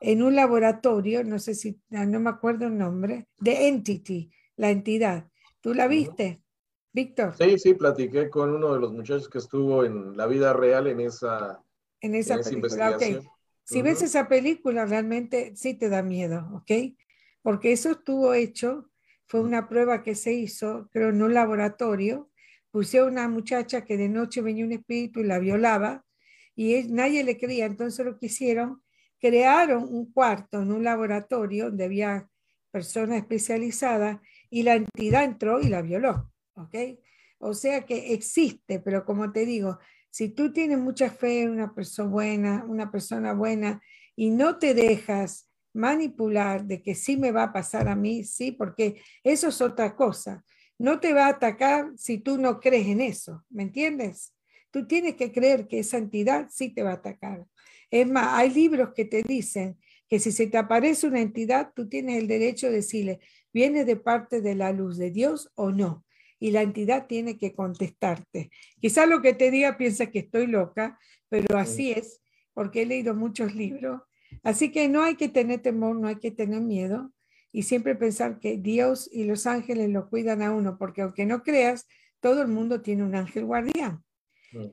En un laboratorio, no sé si, no me acuerdo el nombre, de Entity, la entidad. ¿Tú la viste, Víctor? Sí, sí, platiqué con uno de los muchachos que estuvo en la vida real en esa, en esa, película. Okay. Si ves esa película, realmente sí te da miedo, ¿ok? Porque eso estuvo hecho, fue una prueba que se hizo, creo, en un laboratorio. Puse a una muchacha que de noche venía un espíritu y la violaba y nadie le creía. Entonces lo que hicieron, crearon un cuarto en un laboratorio donde había personas especializadas y la entidad entró y la violó, ¿ok? O sea que existe, pero como te digo, si tú tienes mucha fe en una persona buena, una persona buena y no te dejas manipular de que sí me va a pasar a mí, sí, porque eso es otra cosa. No te va a atacar si tú no crees en eso, ¿me entiendes? Tú tienes que creer que esa entidad sí te va a atacar. Es más, hay libros que te dicen que si se te aparece una entidad, tú tienes el derecho de decirle, ¿viene de parte de la luz de Dios o no? Y la entidad tiene que contestarte. Quizá lo que te diga piensa que estoy loca, pero así es, porque he leído muchos libros. Así que no hay que tener temor, no hay que tener miedo y siempre pensar que Dios y los ángeles lo cuidan a uno, porque aunque no creas, todo el mundo tiene un ángel guardián.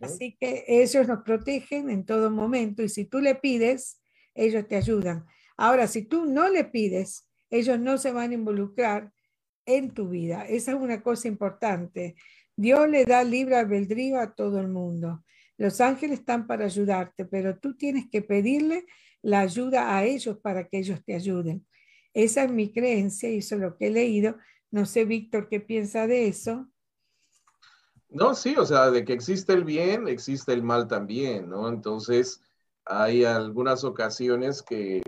Así que ellos nos protegen en todo momento y si tú le pides, ellos te ayudan. Ahora, si tú no le pides, ellos no se van a involucrar en tu vida. Esa es una cosa importante. Dios le da libre albedrío a todo el mundo. Los ángeles están para ayudarte, pero tú tienes que pedirle la ayuda a ellos para que ellos te ayuden. Esa es mi creencia y eso es lo que he leído. No sé, Víctor, qué piensa de eso. No, sí, o sea, de que existe el bien, existe el mal también, ¿no? Entonces, hay algunas ocasiones que,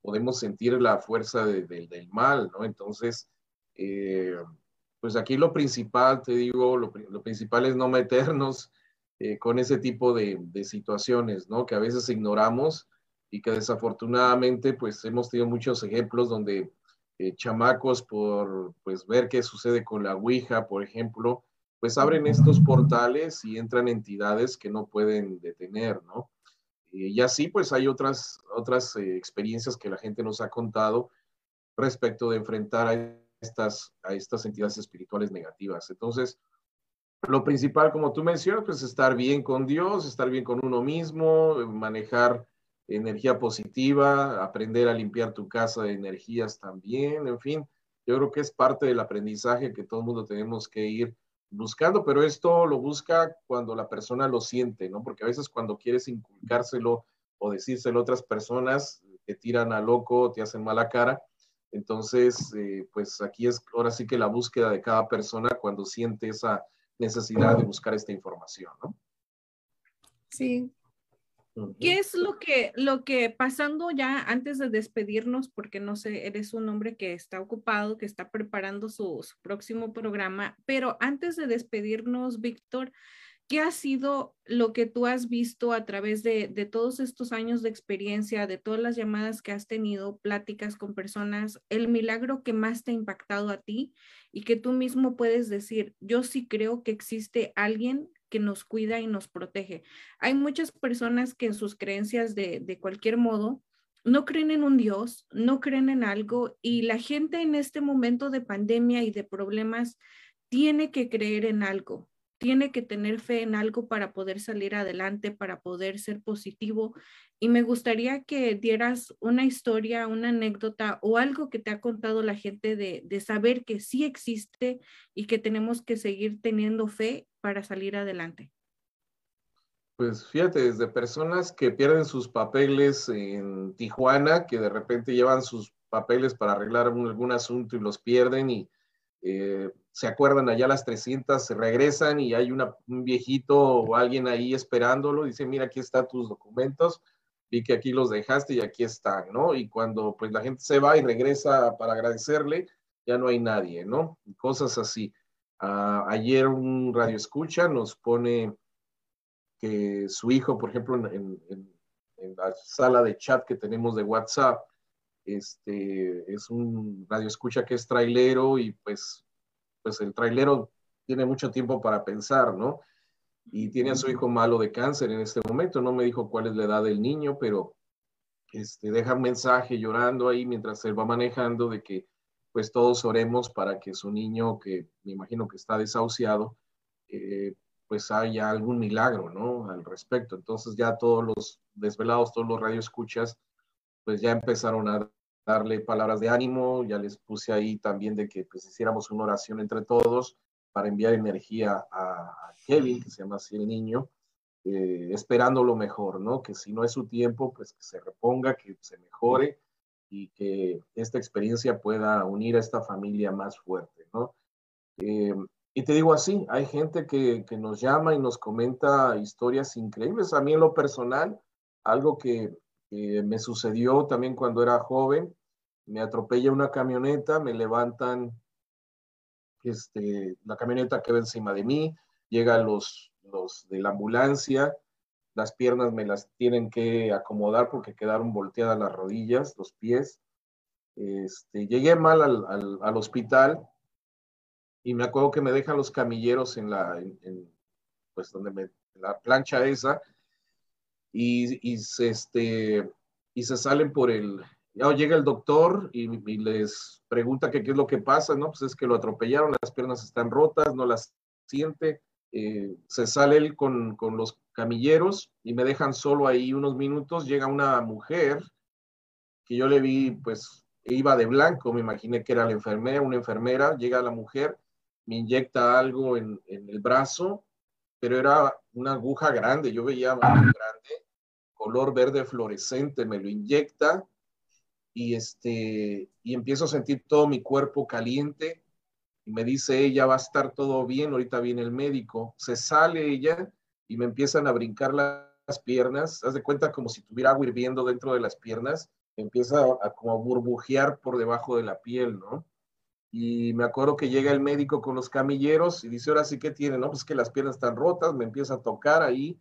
podemos sentir la fuerza del mal, ¿no? Entonces, eh, pues aquí lo principal, te digo, lo, principal es no meternos eh, con ese tipo de, situaciones, ¿no? Que a veces ignoramos y que desafortunadamente, pues hemos tenido muchos ejemplos donde eh, chamacos por, pues, ver qué sucede con la Ouija, por ejemplo, pues abren estos portales y entran entidades que no pueden detener, ¿no? y así, pues hay otras, otras eh, experiencias que la gente nos ha contado respecto de enfrentar a estas, a estas entidades espirituales negativas. Entonces, lo principal, como tú mencionas, pues estar bien con Dios, estar bien con uno mismo, manejar energía positiva, aprender a limpiar tu casa de energías también, en fin, yo creo que es parte del aprendizaje que todo el mundo tenemos que ir buscando, pero esto lo busca cuando la persona lo siente, ¿no? Porque a veces cuando quieres inculcárselo o decírselo a otras personas, te tiran a loco, te hacen mala cara. Entonces, eh, pues aquí es ahora sí que la búsqueda de cada persona cuando siente esa necesidad de buscar esta información, ¿no? Sí, ¿Qué es lo que, lo que pasando ya antes de despedirnos, porque no sé, eres un hombre que está ocupado, que está preparando su, próximo programa, pero antes de despedirnos, Víctor, ¿qué ha sido lo que tú has visto a través de, de, todos estos años de experiencia, de todas las llamadas que has tenido, pláticas con personas, el milagro que más te ha impactado a ti y que tú mismo puedes decir, yo sí creo que existe alguien que nos cuida y nos protege. Hay muchas personas que en sus creencias de, de cualquier modo no creen en un Dios, no creen en algo y la gente en este momento de pandemia y de problemas tiene que creer en algo, tiene que tener fe en algo para poder salir adelante, para poder ser positivo. Y me gustaría que dieras una historia, una anécdota o algo que te ha contado la gente de, de saber que sí existe y que tenemos que seguir teniendo fe para salir adelante? Pues fíjate, desde personas que pierden sus papeles en Tijuana, que de repente llevan sus papeles para arreglar algún, asunto y los pierden y eh, se acuerdan allá las 300, se regresan y hay un viejito o alguien ahí esperándolo, dice, mira, aquí están tus documentos, vi que aquí los dejaste y aquí están, ¿no? Y cuando pues la gente se va y regresa para agradecerle, ya no hay nadie, ¿no? cosas así ayer un radio escucha nos pone que su hijo, por ejemplo, en, la sala de chat que tenemos de WhatsApp, este, es un radio escucha que es trailero y pues, pues el trailero tiene mucho tiempo para pensar, ¿no? Y tiene a su hijo malo de cáncer en este momento. No me dijo cuál es la edad del niño, pero este, deja un mensaje llorando ahí mientras él va manejando de que pues todos oremos para que su niño, que me imagino que está desahuciado, eh, pues haya algún milagro, ¿no? Al respecto. Entonces ya todos los desvelados, todos los radioescuchas, pues ya empezaron a darle palabras de ánimo, ya les puse ahí también de que pues hiciéramos una oración entre todos para enviar energía a, Kevin, que se llama así el niño, eh, esperando lo mejor, ¿no? Que si no es su tiempo, pues que se reponga, que se mejore y que esta experiencia pueda unir a esta familia más fuerte, ¿no? Eh, y te digo así, hay gente que, que, nos llama y nos comenta historias increíbles. A mí en lo personal, algo que, me sucedió también cuando era joven, me atropella una camioneta, me levantan este, la camioneta queda encima de mí, llegan los, los de la ambulancia, las piernas me las tienen que acomodar porque quedaron volteadas las rodillas, los pies. Este, llegué mal al, hospital y me acuerdo que me dejan los camilleros en la, pues donde la plancha esa y, y, se, este, y se salen por el, ya llega el doctor y, les pregunta qué es lo que pasa, ¿no? Pues es que lo atropellaron, las piernas están rotas, no las siente, eh, se sale él con, con los camilleros y me dejan solo ahí unos minutos. Llega una mujer que yo le vi, pues iba de blanco, me imaginé que era la enfermera, una enfermera. Llega la mujer, me inyecta algo en, en el brazo, pero era una aguja grande, yo veía más grande, color verde fluorescente, me lo inyecta y, este, y empiezo a sentir todo mi cuerpo caliente y me dice ella va a estar todo bien, ahorita viene el médico, se sale ella y me empiezan a brincar las piernas, haz de cuenta como si tuviera agua hirviendo dentro de las piernas, empieza a, como burbujear por debajo de la piel, ¿no? Y me acuerdo que llega el médico con los camilleros y dice, ahora sí que tiene, ¿no? Pues que las piernas están rotas, me empieza a tocar ahí,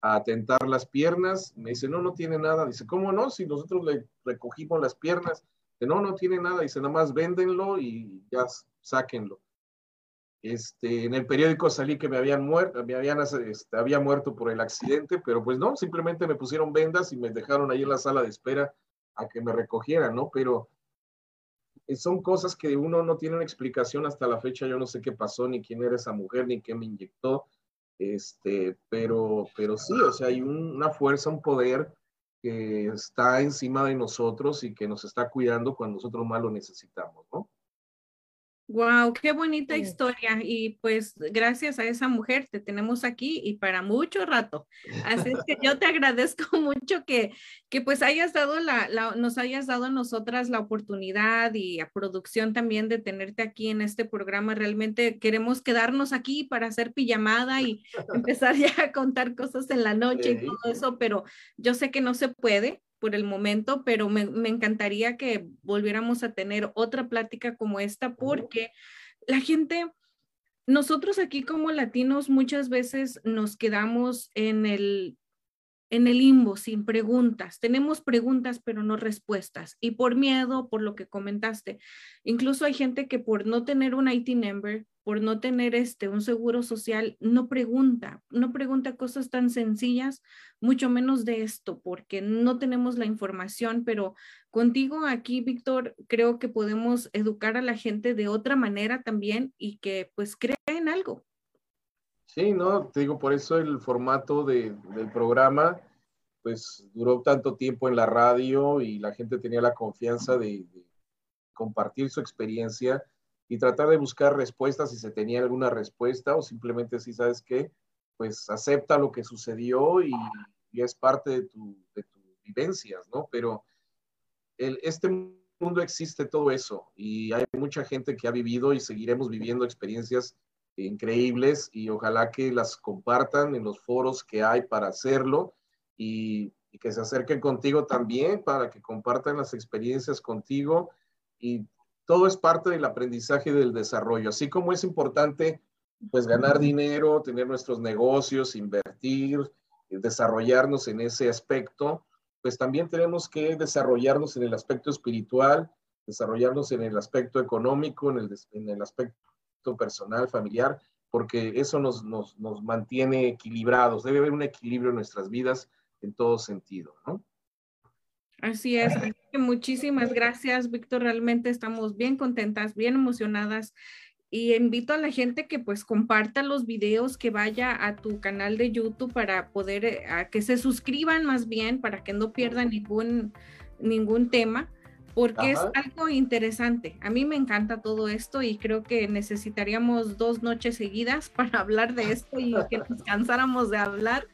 a tentar las piernas, me dice, no, no tiene nada, dice, ¿cómo no? Si nosotros le recogimos las piernas, dice, no, no tiene nada, dice, nada más véndenlo y ya sáquenlo. Este, en el periódico salí que me habían muerto, me habían, este, había muerto por el accidente, pero pues no, simplemente me pusieron vendas y me dejaron ahí en la sala de espera a que me recogieran, ¿no? Pero son cosas que uno no tiene una explicación hasta la fecha, yo no sé qué pasó, ni quién era esa mujer, ni qué me inyectó, este, pero, pero sí, o sea, hay una fuerza, un poder que está encima de nosotros y que nos está cuidando cuando nosotros más lo necesitamos, ¿no? Wow, qué bonita historia. Y pues gracias a esa mujer te tenemos aquí y para mucho rato. Así es que yo te agradezco mucho que, que pues hayas dado la, nos hayas dado a nosotras la oportunidad y a producción también de tenerte aquí en este programa. Realmente queremos quedarnos aquí para hacer pijamada y empezar ya a contar cosas en la noche y todo eso, pero yo sé que no se puede por el momento, pero me, encantaría que volviéramos a tener otra plática como esta porque la gente, nosotros aquí como latinos muchas veces nos quedamos en el en el limbo, sin preguntas. Tenemos preguntas, pero no respuestas. Y por miedo, por lo que comentaste, incluso hay gente que por no tener un IT number, por no tener este, un seguro social, no pregunta, no pregunta cosas tan sencillas, mucho menos de esto, porque no tenemos la información, pero contigo aquí, Víctor, creo que podemos educar a la gente de otra manera también y que pues creen algo. Sí, no, te digo, por eso el formato de, del programa, pues duró tanto tiempo en la radio y la gente tenía la confianza de, compartir su experiencia y tratar de buscar respuestas si se tenía alguna respuesta o simplemente si sabes qué, pues acepta lo que sucedió y, es parte de, tu, de tus vivencias, ¿no? Pero el, este mundo existe todo eso y hay mucha gente que ha vivido y seguiremos viviendo experiencias increíbles y ojalá que las compartan en los foros que hay para hacerlo y, que se acerquen contigo también para que compartan las experiencias contigo. Y todo es parte del aprendizaje del desarrollo, así como es importante pues ganar dinero, tener nuestros negocios, invertir, desarrollarnos en ese aspecto, pues también tenemos que desarrollarnos en el aspecto espiritual, desarrollarnos en el aspecto económico, en el, en el aspecto personal, familiar, porque eso nos, nos, nos, mantiene equilibrados. Debe haber un equilibrio en nuestras vidas en todo sentido, ¿no? Así es. Muchísimas gracias, Víctor. Realmente estamos bien contentas, bien emocionadas. Y invito a la gente que pues comparta los videos, que vaya a tu canal de YouTube para poder, eh, a que se suscriban más bien, para que no pierdan ningún, ningún tema porque es algo interesante. A mí me encanta todo esto y creo que necesitaríamos dos noches seguidas para hablar de esto y que nos cansáramos de hablar,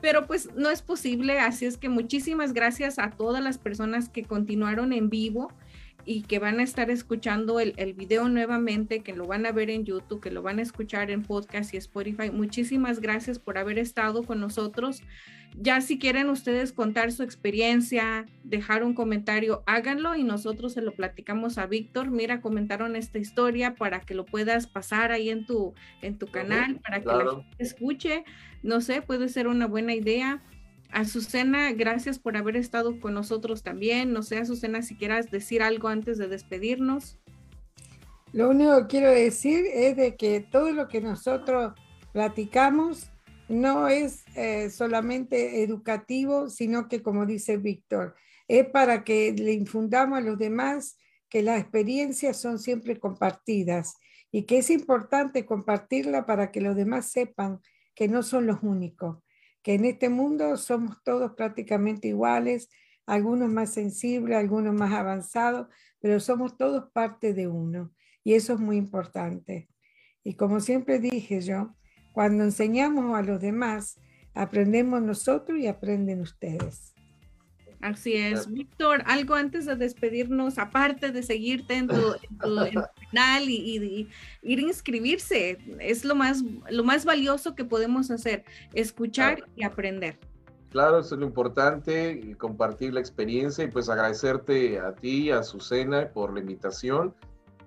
pero pues no es posible, así es que muchísimas gracias a todas las personas que continuaron en vivo y que van a estar escuchando el, el, video nuevamente, que lo van a ver en YouTube, que lo van a escuchar en podcast y Spotify. Muchísimas gracias por haber estado con nosotros. Ya si quieren ustedes contar su experiencia, dejar un comentario, háganlo y nosotros se lo platicamos a Víctor. Mira, comentaron esta historia para que lo puedas pasar ahí en tu, en tu canal, para que la gente escuche. No sé, puede ser una buena idea. Azucena, gracias por haber estado con nosotros también. No sé, Azucena, si quieras decir algo antes de despedirnos. Lo único que quiero decir es de que todo lo que nosotros platicamos no es eh, solamente educativo, sino que, como dice Víctor, es para que le infundamos a los demás que las experiencias son siempre compartidas y que es importante compartirla para que los demás sepan que no son los únicos, que en este mundo somos todos prácticamente iguales, algunos más sensibles, algunos más avanzados, pero somos todos parte de uno y eso es muy importante. Y como siempre dije yo, cuando enseñamos a los demás, aprendemos nosotros y aprenden ustedes. Así es. Víctor, algo antes de despedirnos, aparte de seguirte en tu, canal y, ir a inscribirse, es lo más, lo más valioso que podemos hacer, escuchar y aprender. Claro, eso es lo importante, compartir la experiencia y pues agradecerte a ti, a Susana, por la invitación.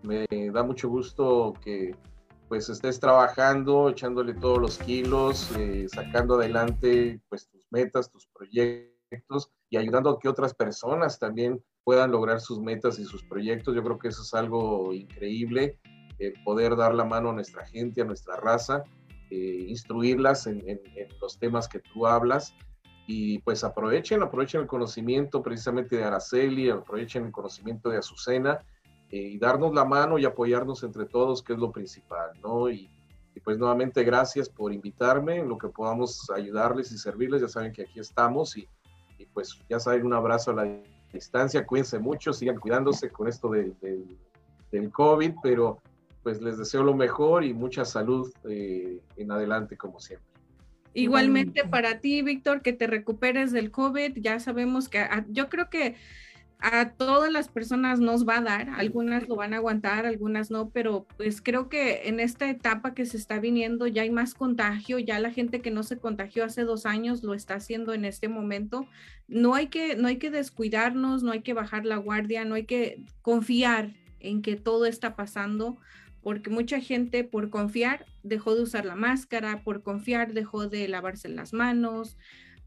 Me da mucho gusto que pues estés trabajando, echándole todos los kilos, eh, sacando adelante pues tus metas, tus proyectos y ayudando a que otras personas también puedan lograr sus metas y sus proyectos. Yo creo que eso es algo increíble, poder dar la mano a nuestra gente, a nuestra raza, eh, instruirlas en, los temas que tú hablas y pues aprovechen, aprovechen el conocimiento precisamente de Araceli, aprovechen el conocimiento de Azucena eh, y darnos la mano y apoyarnos entre todos, que es lo principal, ¿no? Y, y, pues nuevamente gracias por invitarme, en lo que podamos ayudarles y servirles, ya saben que aquí estamos y pues ya saben, un abrazo a la distancia, cuídense mucho, sigan cuidándose con esto del, del, COVID, pero pues les deseo lo mejor y mucha salud eh, en adelante como siempre. Igualmente para ti, Víctor, que te recuperes del COVID. Ya sabemos que ah, yo creo que a todas las personas nos va a dar, algunas lo van a aguantar, algunas no, pero pues creo que en esta etapa que se está viniendo ya hay más contagio, ya la gente que no se contagió hace dos años lo está haciendo en este momento. No hay que, no hay que descuidarnos, no hay que bajar la guardia, no hay que confiar en que todo está pasando, porque mucha gente por confiar dejó de usar la máscara, por confiar dejó de lavarse las manos,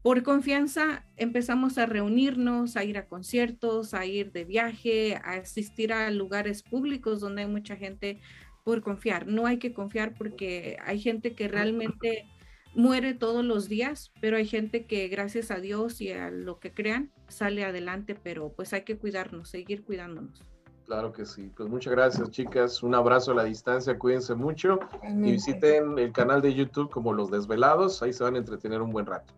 por confianza empezamos a reunirnos, a ir a conciertos, a ir de viaje, a asistir a lugares públicos donde hay mucha gente por confiar. No hay que confiar porque hay gente que realmente muere todos los días, pero hay gente que gracias a Dios y a lo que crean sale adelante, pero pues hay que cuidarnos, seguir cuidándonos. Claro que sí. Pues muchas gracias, chicas. Un abrazo a la distancia. Cuídense mucho y visiten el canal de YouTube como Los Desvelados. Ahí se van a entretener un buen rato.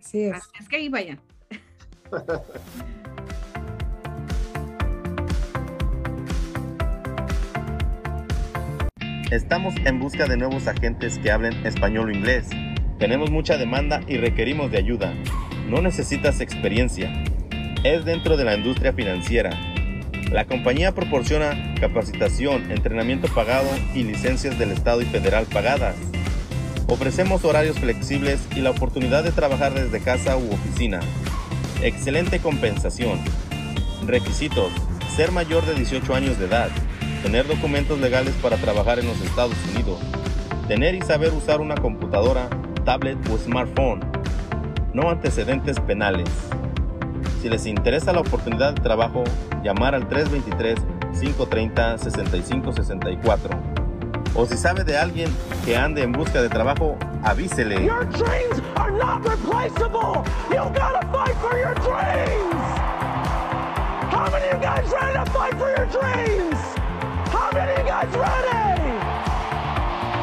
Así es. es que ahí vayan. Estamos en busca de nuevos agentes que hablen español o inglés. Tenemos mucha demanda y requerimos de ayuda. No necesitas experiencia. Es dentro de la industria financiera. La compañía proporciona capacitación, entrenamiento pagado y licencias del Estado y federal pagadas. Ofrecemos horarios flexibles y la oportunidad de trabajar desde casa u oficina. Excelente compensación. Requisitos. Ser mayor de 18 años de edad. Tener documentos legales para trabajar en los Estados Unidos. Tener y saber usar una computadora, tablet o smartphone. No antecedentes penales. Si les interesa la oportunidad de trabajo, llamar al 323-530-6564 o si sabe de alguien que ande en busca de trabajo, avísele. Your dreams are not replaceable. You gotta fight for your dreams. How many of you guys ready to fight for your dreams? How many of you guys ready?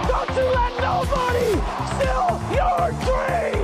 Don't you let nobody steal your dreams.